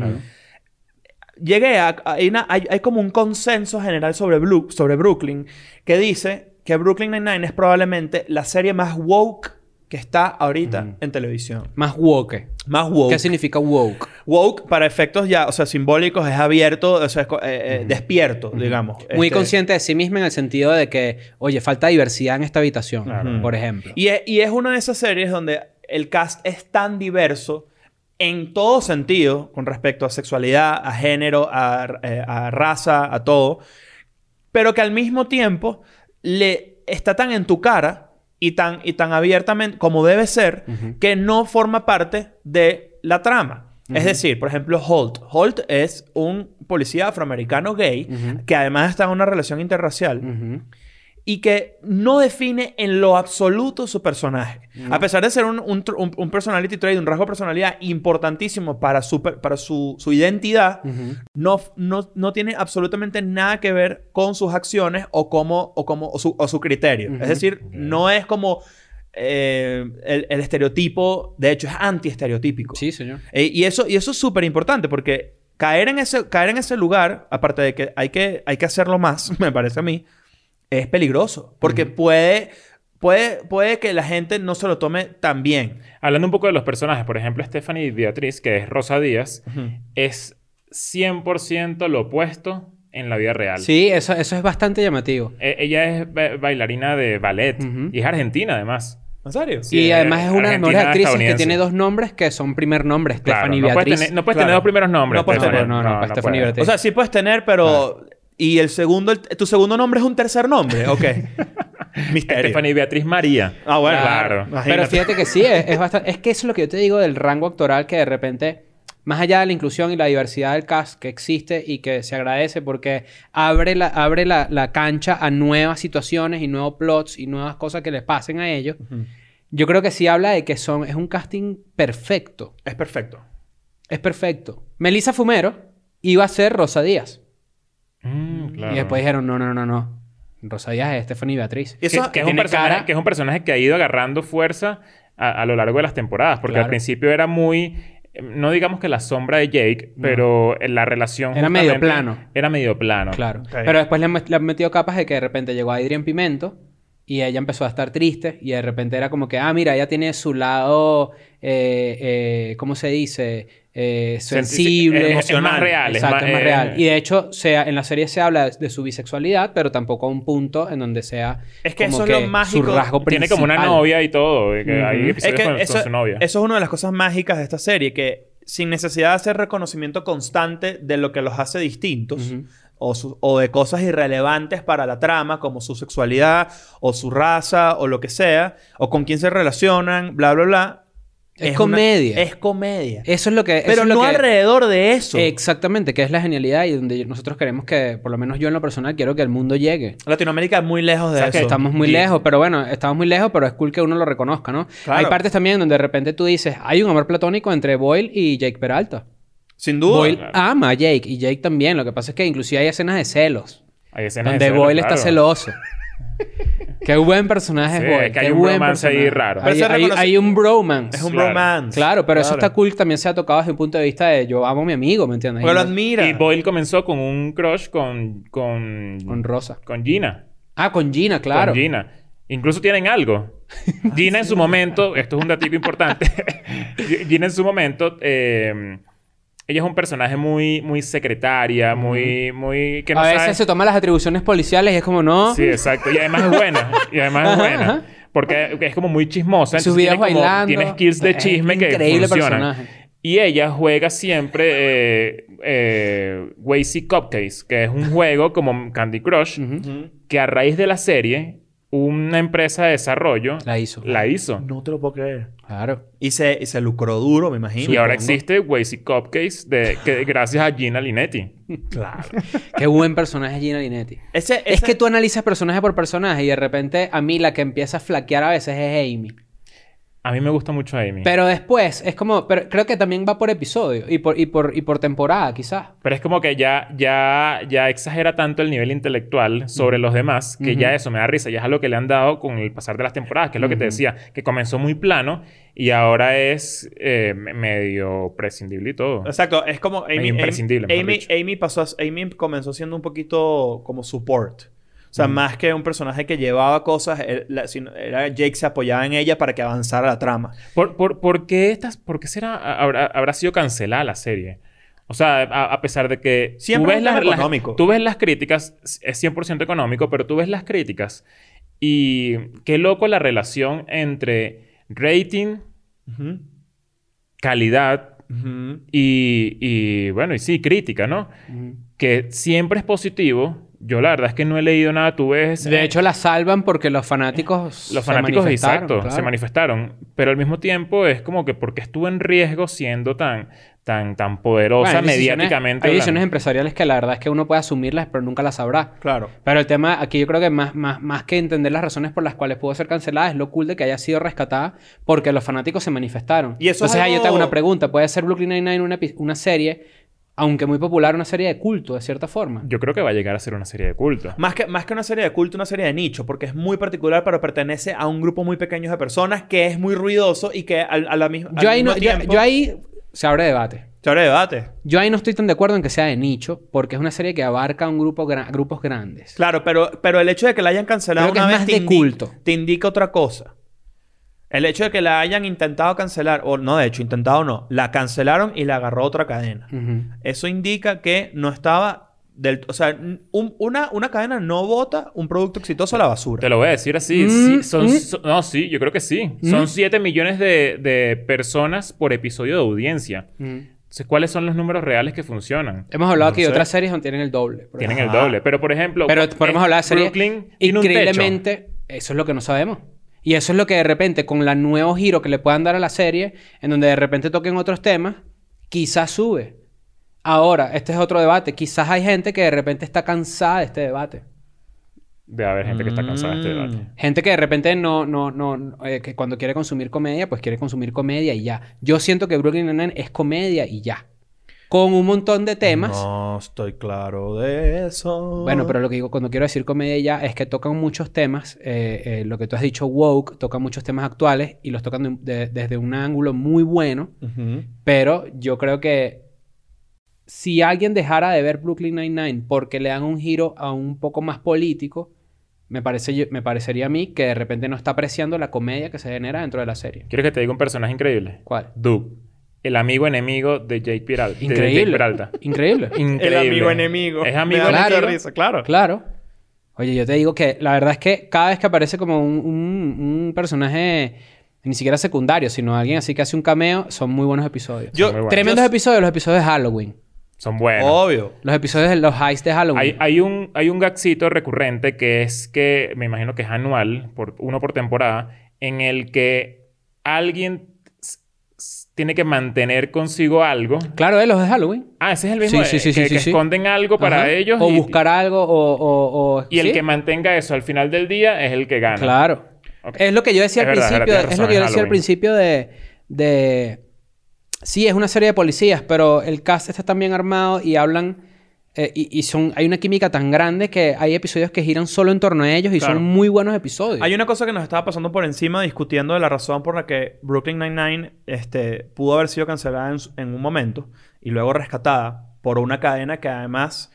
Speaker 2: llegué a... a- hay, una- hay- hay como un consenso general sobre, Blue, sobre Brooklyn que dice que Brooklyn Nine-Nine es probablemente la serie más woke que está ahorita en televisión.
Speaker 3: Más woke.
Speaker 2: Más woke.
Speaker 3: ¿Qué significa woke?
Speaker 2: Woke, para efectos ya, o sea, simbólicos, es abierto, o sea, es eh, eh, despierto, digamos.
Speaker 3: Muy
Speaker 2: Este,
Speaker 3: consciente de sí misma en el sentido de que, oye, falta diversidad en esta habitación,
Speaker 1: Claro.
Speaker 3: por ejemplo.
Speaker 2: Y es, y es una de esas series donde el cast es tan diverso en todo sentido, con respecto a sexualidad, a género, a, eh, a raza, a todo, pero que al mismo tiempo le está tan en tu cara y tan, y tan abiertamente como debe ser, que no forma parte de la trama. Es decir, por ejemplo, Holt. Holt es un policía afroamericano gay que además está en una relación interracial. Y que no define en lo absoluto su personaje. A pesar de ser un, un, un- personality trait, un rasgo de personalidad importantísimo para su, para su, su identidad, no, no, no tiene absolutamente nada que ver con sus acciones o, como, o, como, o, su, o su criterio. Es decir, no es como eh, el, el estereotipo, de hecho es anti-estereotípico.
Speaker 3: Sí, señor.
Speaker 2: Eh, y, eso, y eso es súper importante porque caer en, ese, caer en ese lugar, aparte de que hay, que hay que hacerlo más, me parece a mí, es peligroso. Porque puede, puede, puede que la gente no se lo tome tan bien.
Speaker 1: Hablando un poco de los personajes, por ejemplo, Stephanie Beatriz, que es Rosa Díaz, es 100% lo opuesto en la vida real.
Speaker 3: Sí, eso, eso es bastante llamativo.
Speaker 1: E- ella es ba- bailarina de ballet
Speaker 3: Ujú.
Speaker 1: y es argentina además.
Speaker 2: ¿En serio?
Speaker 1: Sí,
Speaker 3: y además es una de las mejores actrices que tiene dos nombres que son primer nombres.
Speaker 1: Claro,
Speaker 3: Stephanie
Speaker 1: no puedes
Speaker 3: Beatriz.
Speaker 1: tener, no puedes
Speaker 2: Claro.
Speaker 1: tener dos primeros nombres.
Speaker 2: No puedes
Speaker 1: Stephanie.
Speaker 2: tener,
Speaker 3: no, no,
Speaker 1: no
Speaker 3: Stephanie
Speaker 1: puedes.
Speaker 3: Beatriz.
Speaker 2: O sea, sí puedes tener, pero... ¿Y el segundo, el- tu segundo nombre es un tercer nombre? Ok. Misterio.
Speaker 1: Stephanie Beatriz María.
Speaker 2: Ah, bueno.
Speaker 1: Claro.
Speaker 3: Pero fíjate que sí, es, es bastante... Es que eso es lo que yo te digo del rango actoral que de repente... Más allá de la inclusión y la diversidad del cast que existe y que se agradece porque abre la, abre la, la cancha a nuevas situaciones y nuevos plots y nuevas cosas que les pasen a ellos. Yo creo que sí habla de que son, es un casting perfecto.
Speaker 2: Es perfecto.
Speaker 3: Es perfecto. Melissa Fumero iba a ser Rosa Díaz.
Speaker 1: Mm, claro.
Speaker 3: Y después dijeron, no, no, no, no. Rosa Díaz es Stephanie Beatriz.
Speaker 2: Y eso-
Speaker 1: que, que es un
Speaker 3: cara-
Speaker 1: que es un personaje que ha ido agarrando fuerza a, a lo largo de las temporadas. Porque
Speaker 3: Claro.
Speaker 1: al principio era muy... eh, No digamos que la sombra de Jake, pero la relación...
Speaker 3: Era medio plano.
Speaker 1: Era medio plano.
Speaker 3: Claro. Pero después le han, met- le han metido capas de que de repente llegó Adrian Pimento y ella empezó a estar triste y de repente era como que, ah, mira, ella tiene su lado, eh, eh, ¿cómo se dice? Eh, sensible.
Speaker 1: Es, es más real.
Speaker 3: Exacto, es más
Speaker 1: eh,
Speaker 3: real. Y de hecho, en la serie se habla de, de su bisexualidad, pero tampoco a un punto en donde sea
Speaker 2: Es que
Speaker 3: como
Speaker 2: eso es lo mágico.
Speaker 3: su rasgo
Speaker 1: Tiene como una novia y todo. que. Hay
Speaker 3: Es
Speaker 2: Es que
Speaker 1: con, con
Speaker 2: eso,
Speaker 1: su novia.
Speaker 2: eso es una de las cosas mágicas de esta serie, que sin necesidad de hacer reconocimiento constante de lo que los hace distintos. O, su- o de cosas irrelevantes para la trama, como su sexualidad, o su raza, o lo que sea, o con quién se relacionan, bla, bla, bla.
Speaker 3: Es comedia.
Speaker 2: es comedia.
Speaker 3: Eso es lo que...
Speaker 2: Pero
Speaker 3: es lo
Speaker 2: no
Speaker 3: que-
Speaker 2: alrededor de eso.
Speaker 3: Exactamente, que es la genialidad y donde nosotros queremos que, por lo menos yo en lo personal, quiero que el mundo llegue.
Speaker 2: Latinoamérica es muy lejos de
Speaker 3: O sea, que
Speaker 2: eso.
Speaker 3: estamos muy
Speaker 2: Y-
Speaker 3: lejos, pero bueno, estamos muy lejos, pero es cool que uno lo reconozca, ¿no?
Speaker 2: Claro.
Speaker 3: Hay partes también donde de repente tú dices, hay un amor platónico entre Boyle y Jake Peralta.
Speaker 2: Sin duda.
Speaker 3: Boyle ama a Jake y Jake también. Lo que pasa es que inclusive hay escenas de celos.
Speaker 1: Hay escenas
Speaker 3: donde
Speaker 1: de celos,
Speaker 3: Boyle está celoso. Qué buen personaje
Speaker 1: Sí,
Speaker 3: es Boyle.
Speaker 1: es que
Speaker 3: qué
Speaker 1: hay un
Speaker 3: buen
Speaker 1: bromance ahí
Speaker 3: personaje.
Speaker 1: raro.
Speaker 3: Hay, hay-
Speaker 2: reconoce-
Speaker 3: hay un bromance.
Speaker 2: Es un
Speaker 1: Claro.
Speaker 2: romance.
Speaker 3: Claro, pero eso está cool. También se ha tocado desde un punto de vista de yo amo a mi amigo, ¿me entiendes?
Speaker 2: Lo admira.
Speaker 1: Y Boyle comenzó con un crush con... Con,
Speaker 3: Con Rosa.
Speaker 1: Con Gina.
Speaker 3: Ah, con Gina, claro.
Speaker 1: Con Gina. Incluso tienen algo. Gina en su momento... Esto es un datico importante. Gina en su momento... eh, ella es un personaje muy... Muy secretaria. Muy... Muy... Que no
Speaker 3: a veces
Speaker 1: sabe-
Speaker 3: se toma las atribuciones policiales y es como, no.
Speaker 1: Sí, exacto. Y además es buena. Y además es buena.
Speaker 3: ajá.
Speaker 1: Porque es como muy chismosa.
Speaker 3: Sus
Speaker 1: entonces
Speaker 3: videos
Speaker 1: tiene como-
Speaker 3: bailando.
Speaker 1: Tiene skills de
Speaker 3: Es
Speaker 1: chisme que
Speaker 3: increíble
Speaker 1: funcionan.
Speaker 3: personaje.
Speaker 1: Y ella juega siempre eh, eh, Wazy Cupcakes, que es un juego como Candy Crush,
Speaker 3: Ujú.
Speaker 1: que a raíz de la serie, una empresa de desarrollo
Speaker 3: La hizo.
Speaker 1: la hizo.
Speaker 2: No te lo puedo creer.
Speaker 3: Claro.
Speaker 2: Y se, y se lucró duro, me imagino.
Speaker 1: Y ahora existe Wazy Cupcakes de, que, gracias a Gina Linetti.
Speaker 2: Claro.
Speaker 3: Qué buen personaje Gina Linetti.
Speaker 2: Ese,
Speaker 3: Es que tú analizas personaje por personaje y de repente a mí la que empieza a flaquear a veces es Amy.
Speaker 1: A mí me gusta mucho Amy.
Speaker 3: Pero después es como... Pero creo que también va por episodio y por, y por, y por temporada quizás.
Speaker 1: Pero es como que ya, ya, ya exagera tanto el nivel intelectual sobre los demás que ya eso me da risa. Ya es algo que le han dado con el pasar de las temporadas, que es lo que te decía, que comenzó muy plano y ahora es eh, me- medio prescindible y todo.
Speaker 2: Exacto, es como Amy,
Speaker 1: Medio imprescindible,
Speaker 2: Amy. Amy pasó a- Amy comenzó siendo un poquito como support. O sea, más que un personaje que llevaba cosas, sino- era Jake se apoyaba en ella para que avanzara la trama.
Speaker 1: ¿Por, por, por qué estas, por qué será, habrá, habrá sido cancelada la serie? O sea, a, a pesar de que
Speaker 2: Siempre
Speaker 1: tú,
Speaker 2: es
Speaker 1: ves las, tú ves las críticas, es 100% económico, pero tú ves las críticas y qué loco la relación entre rating, calidad y, y, bueno, y sí, crítica, ¿no? Que siempre es positivo. Yo la verdad es que no he leído nada. Tú ves...
Speaker 3: De hecho la salvan porque los fanáticos
Speaker 1: Los
Speaker 3: se
Speaker 1: fanáticos,
Speaker 3: manifestaron,
Speaker 1: exacto,
Speaker 3: claro.
Speaker 1: se manifestaron. Pero al mismo tiempo es como que porque estuvo en riesgo siendo tan, tan, tan poderosa
Speaker 3: Bueno, hay decisiones-
Speaker 1: mediáticamente.
Speaker 3: Hay decisiones empresariales que la verdad es que uno puede asumirlas, pero nunca las sabrá.
Speaker 2: Claro.
Speaker 3: Pero el tema aquí yo creo que más, más, más que entender las razones por las cuales pudo ser cancelada es lo cool de que haya sido rescatada porque los fanáticos se manifestaron.
Speaker 2: Y eso es
Speaker 3: Entonces ahí yo te hago
Speaker 2: algo-
Speaker 3: una pregunta. ¿Puede ser Brooklyn Nine-Nine una, una serie, aunque muy popular, una serie de culto de cierta forma?
Speaker 1: Yo creo que va a llegar a ser una serie de culto.
Speaker 2: Más que, más que una serie de culto, una serie de nicho, porque es muy particular, pero pertenece a un grupo muy pequeño de personas que es muy ruidoso y que al- a, la misma
Speaker 3: Yo
Speaker 2: al
Speaker 3: ahí, no, yo,
Speaker 2: tiempo-
Speaker 3: yo ahí se abre debate.
Speaker 2: Se abre debate.
Speaker 3: Yo ahí no estoy tan de acuerdo en que sea de nicho, porque es una serie que abarca un grupo gra- grupos grandes.
Speaker 2: Claro, pero, pero el hecho de que la hayan cancelado
Speaker 3: Creo que
Speaker 2: una
Speaker 3: es
Speaker 2: vez
Speaker 3: más
Speaker 2: te,
Speaker 3: de culto.
Speaker 2: te indica otra cosa. El hecho de que la hayan intentado cancelar, o no, de hecho, intentado no, la cancelaron y la agarró otra cadena. Eso indica que no estaba del, o sea, un- una, una cadena no vota un producto exitoso a la basura.
Speaker 1: Te lo voy a decir así.
Speaker 3: Mm,
Speaker 1: sí, son,
Speaker 3: mm.
Speaker 1: so- no, sí, yo creo que sí. Son 7 millones de, de personas por episodio de audiencia. Entonces, ¿cuáles son los números reales que funcionan?
Speaker 3: Hemos hablado
Speaker 1: No
Speaker 3: aquí de
Speaker 1: sé.
Speaker 3: otras series donde tienen el doble.
Speaker 1: Tienen
Speaker 3: ejemplo.
Speaker 1: el doble. Pero, por ejemplo...
Speaker 3: Pero podemos hablar de series
Speaker 1: Brooklyn tiene un techo.
Speaker 3: increíblemente... Eso es lo que no sabemos. Y eso es lo que de repente, con el nuevo giro que le puedan dar a la serie, en donde de repente toquen otros temas, quizás sube. Ahora, este es otro debate. Quizás hay gente que de repente está cansada de este debate.
Speaker 1: De haber gente que está cansada de este
Speaker 2: Mm.
Speaker 1: debate.
Speaker 3: Gente que de repente no, no, no, no, eh, que cuando quiere consumir comedia, pues quiere consumir comedia y ya. Yo siento que Brooklyn Nine-Nine es comedia y ya. Con un montón de temas.
Speaker 2: No estoy claro de eso.
Speaker 3: Bueno, pero lo que digo cuando quiero decir comedia ya es que tocan muchos temas, eh, eh, lo que tú has dicho woke, tocan muchos temas actuales y los tocan de- de- desde un ángulo muy bueno, pero yo creo que si alguien dejara de ver Brooklyn Nine-Nine porque le dan un giro a un poco más político, me, parece, me parecería a mí que de repente no está apreciando la comedia que se genera dentro de la serie.
Speaker 1: ¿Quieres que te diga un personaje increíble?
Speaker 3: ¿Cuál?
Speaker 1: Doug. El amigo enemigo de Jake Peralta. de Jake
Speaker 3: Increíble.
Speaker 1: Peralta.
Speaker 3: Increíble.
Speaker 1: Increíble.
Speaker 2: El amigo enemigo.
Speaker 1: Es amigo enemigo.
Speaker 2: risa, claro.
Speaker 3: Claro. Oye, yo te digo que la verdad es que cada vez que aparece como un, un- un personaje ni siquiera secundario, sino alguien así que hace un cameo, son muy buenos episodios.
Speaker 2: Yo-
Speaker 1: Muy.
Speaker 3: Tremendos
Speaker 2: yo-
Speaker 3: episodios, los episodios de Halloween.
Speaker 1: Son buenos.
Speaker 2: Obvio.
Speaker 3: Los episodios de los highs de Halloween.
Speaker 1: Hay, hay un, hay un gagcito recurrente que es que, me imagino que es anual, por, uno por temporada, en el que alguien tiene que mantener consigo algo.
Speaker 3: Claro, de los de Halloween.
Speaker 1: Ah, ese es el mismo.
Speaker 3: Sí, sí,
Speaker 1: eh,
Speaker 3: sí,
Speaker 1: que,
Speaker 3: sí,
Speaker 1: que
Speaker 3: sí,
Speaker 1: esconden algo para
Speaker 3: Ajá.
Speaker 1: ellos.
Speaker 3: O
Speaker 1: y,
Speaker 3: buscar algo o... o- o-
Speaker 1: y el que mantenga eso al final del día es el que gana.
Speaker 3: Claro. Es lo que yo decía
Speaker 1: Es
Speaker 3: al
Speaker 1: verdad,
Speaker 3: principio.
Speaker 1: verdad,
Speaker 3: es lo que yo decía al principio de, de... Sí, es una serie de policías, pero el cast está tan bien armado y hablan... eh, y, y son... Hay una química tan grande que hay episodios que giran solo en torno a ellos y
Speaker 2: Claro.
Speaker 3: son muy buenos episodios.
Speaker 2: Hay una cosa que nos estaba pasando por encima discutiendo de la razón por la que Brooklyn Nine-Nine este, pudo haber sido cancelada en, un momento y luego rescatada por una cadena que además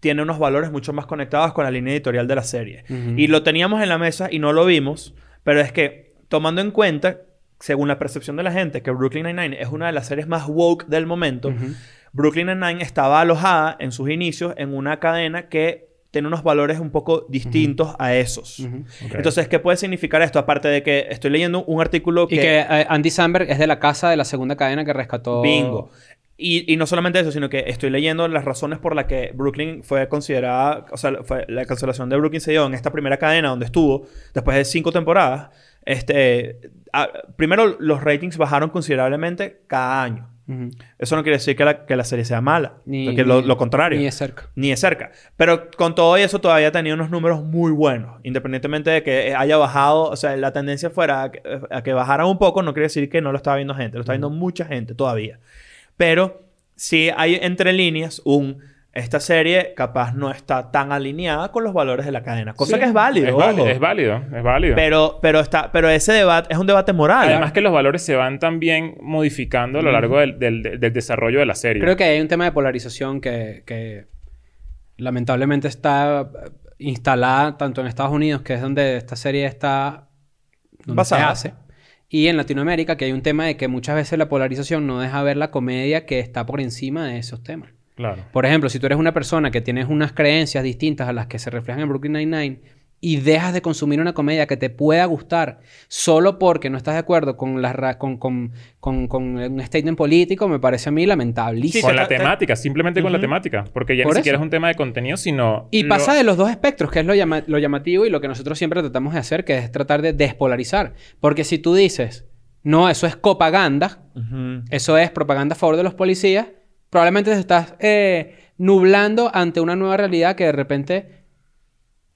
Speaker 2: tiene unos valores mucho más conectados con la línea editorial de la serie. Y lo teníamos en la mesa y no lo vimos, pero es que tomando en cuenta, según la percepción de la gente, que Brooklyn Nine-Nine es una de las series más woke del momento. Brooklyn Nine-Nine estaba alojada en sus inicios en una cadena que tiene unos valores un poco distintos a esos.
Speaker 3: Ujú.
Speaker 1: Ok.
Speaker 2: Entonces, ¿qué puede significar esto? Aparte de que estoy leyendo un artículo que...
Speaker 3: Y que eh, Andy Samberg es de la casa de la segunda cadena que rescató...
Speaker 2: Bingo. Y, y no solamente eso, sino que estoy leyendo las razones por las que Brooklyn fue considerada... O sea, fue- la cancelación de Brooklyn se dio en esta primera cadena donde estuvo, después de cinco temporadas. Este, primero, los ratings bajaron considerablemente cada año. Eso no quiere decir que la, que la serie sea mala.
Speaker 3: Ni-
Speaker 2: lo,
Speaker 3: ni-
Speaker 2: lo contrario.
Speaker 3: Ni de cerca.
Speaker 2: Ni de cerca. Pero con todo eso todavía tenía unos números muy buenos. Independientemente de que haya bajado, o sea, la tendencia fuera a que, a que bajara un poco, no quiere decir que no lo estaba viendo gente. Lo está viendo mucha gente todavía. Pero sí hay entre líneas un... Esta serie capaz no está tan alineada con los valores de la cadena. Cosa
Speaker 1: Sí,
Speaker 2: que es válido.
Speaker 1: Es, válido,
Speaker 2: ojo.
Speaker 1: es válido. Es válido.
Speaker 2: Pero, pero, está, pero ese debate es un debate moral.
Speaker 1: Además que los valores se van también modificando a lo largo del, del- del desarrollo de la serie.
Speaker 3: Creo que hay un tema de polarización que, que lamentablemente está eh, instalada tanto en Estados Unidos, que es donde esta serie está donde
Speaker 2: Basada.
Speaker 3: se hace, y en Latinoamérica, que hay un tema de que muchas veces la polarización no deja ver la comedia que está por encima de esos temas.
Speaker 1: Claro.
Speaker 3: Por ejemplo, si tú eres una persona que tienes unas creencias distintas a las que se reflejan en Brooklyn Nine-Nine y dejas de consumir una comedia que te pueda gustar solo porque no estás de acuerdo con, la ra- con, con, con, con un statement político, me parece a mí lamentablísimo.
Speaker 1: con
Speaker 2: te-
Speaker 1: la
Speaker 2: te-
Speaker 1: temática, simplemente con la temática. Porque ya
Speaker 3: Por
Speaker 1: ni siquiera es un tema de contenido, sino...
Speaker 3: Y
Speaker 1: lo-
Speaker 3: pasa de los dos espectros, que es lo, llama- lo llamativo y lo que nosotros siempre tratamos de hacer, que es tratar de despolarizar. Porque si tú dices, no, eso es propaganda,
Speaker 2: Ujú.
Speaker 3: eso es propaganda a favor de los policías, probablemente te estás eh, nublando ante una nueva realidad que de repente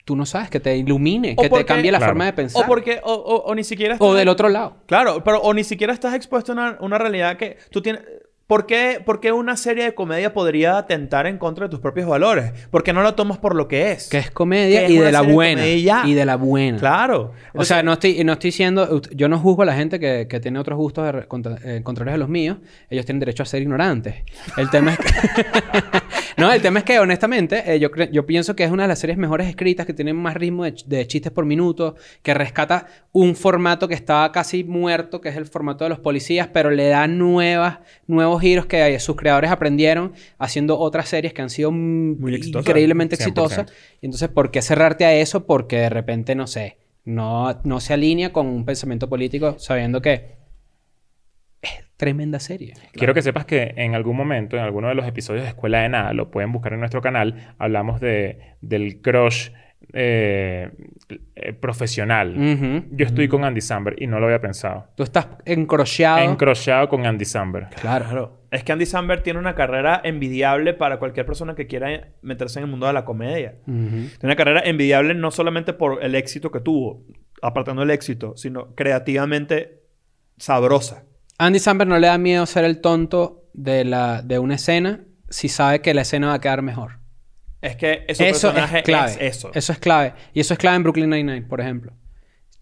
Speaker 3: tú no sabes, que te ilumine,
Speaker 2: O
Speaker 3: que te cambie la
Speaker 1: Claro.
Speaker 3: forma de pensar.
Speaker 2: O porque... O, o- o ni siquiera...
Speaker 3: O
Speaker 2: estás-
Speaker 3: del otro lado.
Speaker 2: Claro, pero o ni siquiera estás expuesto a una, una realidad que tú tienes... ¿Por qué, por qué una serie de comedia podría atentar en contra de tus propios valores? Porque no lo tomas por lo que es.
Speaker 3: Que es comedia
Speaker 2: Que es
Speaker 3: y de la
Speaker 2: de
Speaker 3: buena.
Speaker 2: comedia y
Speaker 3: de la buena.
Speaker 2: Claro.
Speaker 3: O sea, no estoy, no estoy diciendo... Yo no juzgo a la gente que, que tiene otros gustos de contra- eh, contrarios a los míos. Ellos tienen derecho a ser ignorantes. El tema es que... No, el tema es que, honestamente, eh, yo, yo pienso que es una de las series mejores escritas, que tienen más ritmo de, de chistes por minuto, que rescata un formato que estaba casi muerto, que es el formato de los policías, pero le da nuevas, nuevos giros que sus creadores aprendieron haciendo otras series que han sido
Speaker 2: Muy
Speaker 3: increíblemente
Speaker 1: 100%.
Speaker 3: exitosas. Y entonces, ¿por qué cerrarte a eso? Porque de repente, no sé, no, no se alinea con un pensamiento político sabiendo que es tremenda serie.
Speaker 1: Quiero que sepas que en algún momento, en alguno de los episodios de Escuela de Nada, lo pueden buscar en nuestro canal, hablamos de, del crush eh, eh, profesional. Yo estoy con Andy Samberg y no lo había pensado.
Speaker 3: Tú estás encrochado.
Speaker 1: Encrochado con Andy Samberg.
Speaker 3: claro.
Speaker 2: Claro. Es que Andy Samberg tiene una carrera envidiable para cualquier persona que quiera meterse en el mundo de la comedia. Tiene una carrera envidiable no solamente por el éxito que tuvo, apartando el éxito, sino creativamente sabrosa.
Speaker 3: Andy Samberg no le da miedo ser el tonto de, la, de una escena si sabe que la escena va a quedar mejor.
Speaker 2: Es que
Speaker 3: Eso
Speaker 2: personaje
Speaker 3: es clave.
Speaker 2: es eso.
Speaker 3: es clave. Y eso es clave en Brooklyn Nine-Nine, por ejemplo.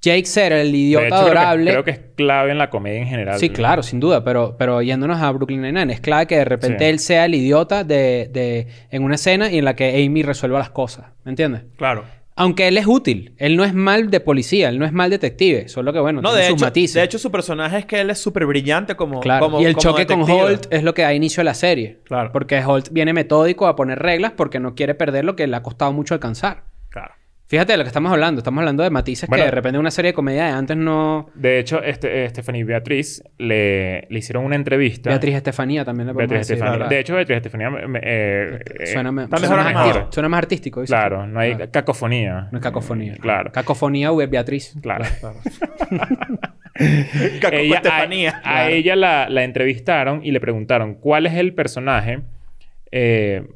Speaker 3: Jake Ser, el idiota
Speaker 1: creo que-
Speaker 3: adorable.
Speaker 1: Creo que, es clave en la comedia en general.
Speaker 3: Sí, claro, sin duda. Pero, pero yéndonos a Brooklyn Nine-Nine, es clave que de repente
Speaker 1: Sí.
Speaker 3: él sea el idiota de, de- en una escena y en la que Amy resuelva las cosas. ¿Me entiendes?
Speaker 2: Claro.
Speaker 3: Aunque él es útil. Él no es mal de policía. Él no es mal detective. Solo que, bueno,
Speaker 2: No,
Speaker 3: tiene
Speaker 2: de
Speaker 3: sus
Speaker 2: hecho,
Speaker 3: matices.
Speaker 2: de hecho, su personaje es que él es súper brillante como,
Speaker 3: Claro.
Speaker 2: como
Speaker 3: y el
Speaker 2: como
Speaker 3: choque con. Holt es lo que da inicio a la serie.
Speaker 2: Claro.
Speaker 3: Porque Holt viene metódico a poner reglas porque no quiere perder lo que le ha costado mucho alcanzar.
Speaker 2: Claro.
Speaker 3: Fíjate de lo que estamos hablando. Estamos hablando de matices
Speaker 1: Bueno.
Speaker 3: que de repente una serie de comedia de antes no...
Speaker 1: De hecho, este, Stephanie Beatriz le, le hicieron una entrevista.
Speaker 3: Beatriz Estefanía también le podemos
Speaker 1: Beatriz
Speaker 3: decir,
Speaker 1: Estefanía. De hecho, Beatriz Estefanía me- me- eh, eh,
Speaker 3: suena, más, suena más artístico.
Speaker 1: Claro, no hay
Speaker 3: Claro.
Speaker 1: cacofonía.
Speaker 3: No es cacofonía.
Speaker 1: Claro.
Speaker 3: Cacofonía o Beatriz.
Speaker 1: Claro.
Speaker 2: Caco
Speaker 1: Ella-
Speaker 2: Estefanía.
Speaker 1: A, a ella la, la entrevistaron y le preguntaron cuál es el personaje, eh,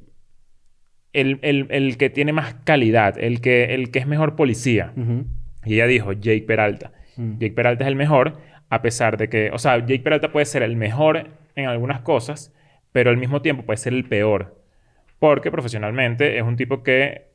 Speaker 1: el, el- el que tiene más calidad, el que, el que es mejor policía. Y ella dijo Jake Peralta.
Speaker 3: Mm.
Speaker 1: Jake Peralta es el mejor, a pesar de que, o sea, Jake Peralta puede ser el mejor en algunas cosas, pero al mismo tiempo puede ser el peor. Porque profesionalmente es un tipo que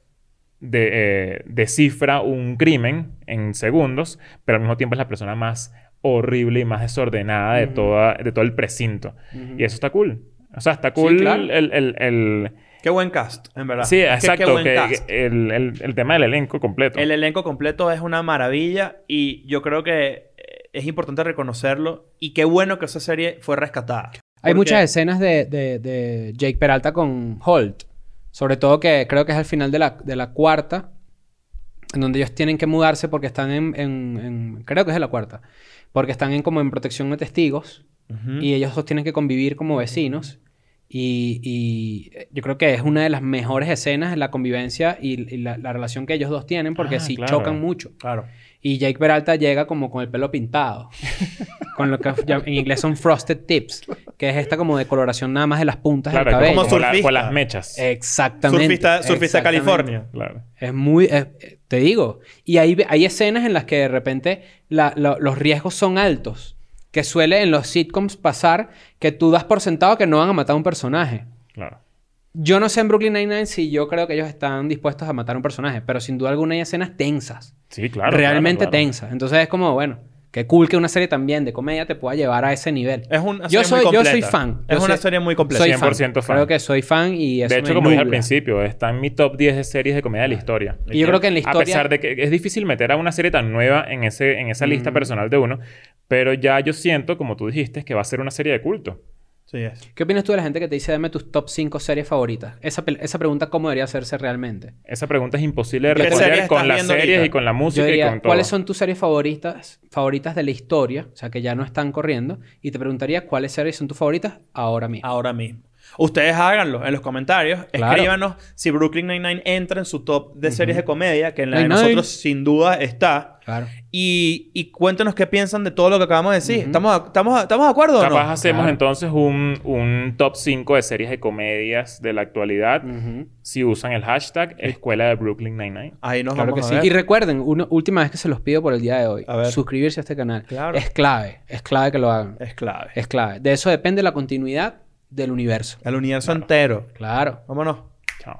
Speaker 1: de- eh, descifra un crimen en segundos, pero al mismo tiempo es la persona más horrible y más desordenada de, toda, de todo el precinto. Y eso está cool. O sea, está cool
Speaker 3: claro.
Speaker 1: el, el- el-
Speaker 2: Qué buen cast, en verdad.
Speaker 1: Sí,
Speaker 2: Es que
Speaker 1: exacto.
Speaker 2: qué buen
Speaker 1: que-
Speaker 2: cast.
Speaker 1: que el, el- el tema del elenco completo.
Speaker 2: El elenco completo es una maravilla y yo creo que eh, es importante reconocerlo y qué bueno que esa serie fue rescatada.
Speaker 3: Hay
Speaker 2: Porque-
Speaker 3: muchas escenas de, de- de Jake Peralta con Holt. Sobre todo que creo que es al final de la, de la cuarta. En donde ellos tienen que mudarse porque están en, en- en- Creo que es de la cuarta. Porque están en, como en protección de testigos.
Speaker 2: Ujú.
Speaker 3: Y ellos dos tienen que convivir como vecinos. Y, y yo creo que es una de las mejores escenas de la convivencia y, y la, la relación que ellos dos tienen. Porque
Speaker 1: Ah,
Speaker 3: sí
Speaker 1: claro.
Speaker 3: chocan mucho.
Speaker 2: Claro.
Speaker 3: Y Jake Peralta llega como con el pelo pintado. con lo que en inglés son frosted tips. Que es esta como decoloración nada más de las puntas
Speaker 1: Claro,
Speaker 3: del cabello.
Speaker 2: como surfista.
Speaker 1: con las mechas.
Speaker 3: Exactamente.
Speaker 2: Surfista, surfista
Speaker 3: exactamente.
Speaker 2: California.
Speaker 1: Claro.
Speaker 3: Es muy... eh, eh, te digo. Y hay, hay escenas en las que de repente la- los riesgos son altos. Que suele en los sitcoms pasar que tú das por sentado que no van a matar a un personaje.
Speaker 1: Claro.
Speaker 3: Yo no sé en Brooklyn Nine-Nine si yo creo que ellos están dispuestos a matar a un personaje. Pero sin duda alguna hay escenas tensas.
Speaker 1: Sí, claro.
Speaker 3: realmente
Speaker 1: claro, claro.
Speaker 3: tensas. Entonces es como, bueno, qué cool que una serie también de comedia te pueda llevar a ese nivel.
Speaker 2: Es una
Speaker 3: yo
Speaker 2: serie
Speaker 3: soy,
Speaker 2: muy
Speaker 3: yo
Speaker 2: completa.
Speaker 3: soy fan.
Speaker 2: Es
Speaker 3: Yo
Speaker 2: una serie muy completa.
Speaker 3: Soy
Speaker 1: 100% fan.
Speaker 3: Creo que soy fan y eso
Speaker 1: De hecho,
Speaker 3: me
Speaker 1: como dije al principio, está en mi top 10 de series de comedia de la historia.
Speaker 3: Y yo creo que en la
Speaker 1: A
Speaker 3: historia...
Speaker 1: pesar de que es difícil meter a una serie tan nueva en, ese, en esa lista
Speaker 3: Mm.
Speaker 1: personal de uno, pero ya yo siento, como tú dijiste, que va a ser una serie de culto.
Speaker 2: Sí, es.
Speaker 3: ¿Qué opinas tú de la gente que te dice dame tus top 5 series favoritas? Esa, esa pregunta, ¿cómo debería hacerse realmente?
Speaker 1: Esa pregunta es imposible de
Speaker 2: ¿Qué series
Speaker 1: responder con las series
Speaker 2: ahorita?
Speaker 1: y con la
Speaker 3: Yo
Speaker 1: música
Speaker 3: diría,
Speaker 1: y con todo.
Speaker 3: ¿cuáles son tus series favoritas, favoritas de la historia? O sea, que ya no están corriendo. Y te preguntaría, ¿cuáles series son tus favoritas ahora mismo?
Speaker 2: Ahora mismo. Ustedes háganlo en los comentarios.
Speaker 3: Claro.
Speaker 2: Escríbanos si Brooklyn Nine-Nine entra en su top de series de comedia, que en la de
Speaker 3: Nine-Nine.
Speaker 2: nosotros sin duda está.
Speaker 3: Claro.
Speaker 2: Y, y cuéntenos qué piensan de todo lo que acabamos de decir. ¿Estamos, estamos, ¿Estamos de acuerdo o
Speaker 1: Capaz
Speaker 2: no?
Speaker 1: hacemos
Speaker 3: Claro.
Speaker 1: entonces un, un top 5 de series de comedias de la actualidad si usan el hashtag Escuela de Brooklyn Nine-Nine.
Speaker 2: Ahí nos
Speaker 3: Claro que
Speaker 2: vamos
Speaker 3: sí.
Speaker 2: a ver.
Speaker 3: Y recuerden, una última vez que se los pido por el día de hoy,
Speaker 2: A ver.
Speaker 3: suscribirse a este canal.
Speaker 2: Claro.
Speaker 3: Es clave, es clave que lo hagan.
Speaker 2: Es clave.
Speaker 3: Es clave. De eso depende la continuidad del universo.
Speaker 2: El universo entero.
Speaker 3: Claro.
Speaker 2: Vámonos.
Speaker 1: Chao.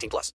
Speaker 8: 18 plus.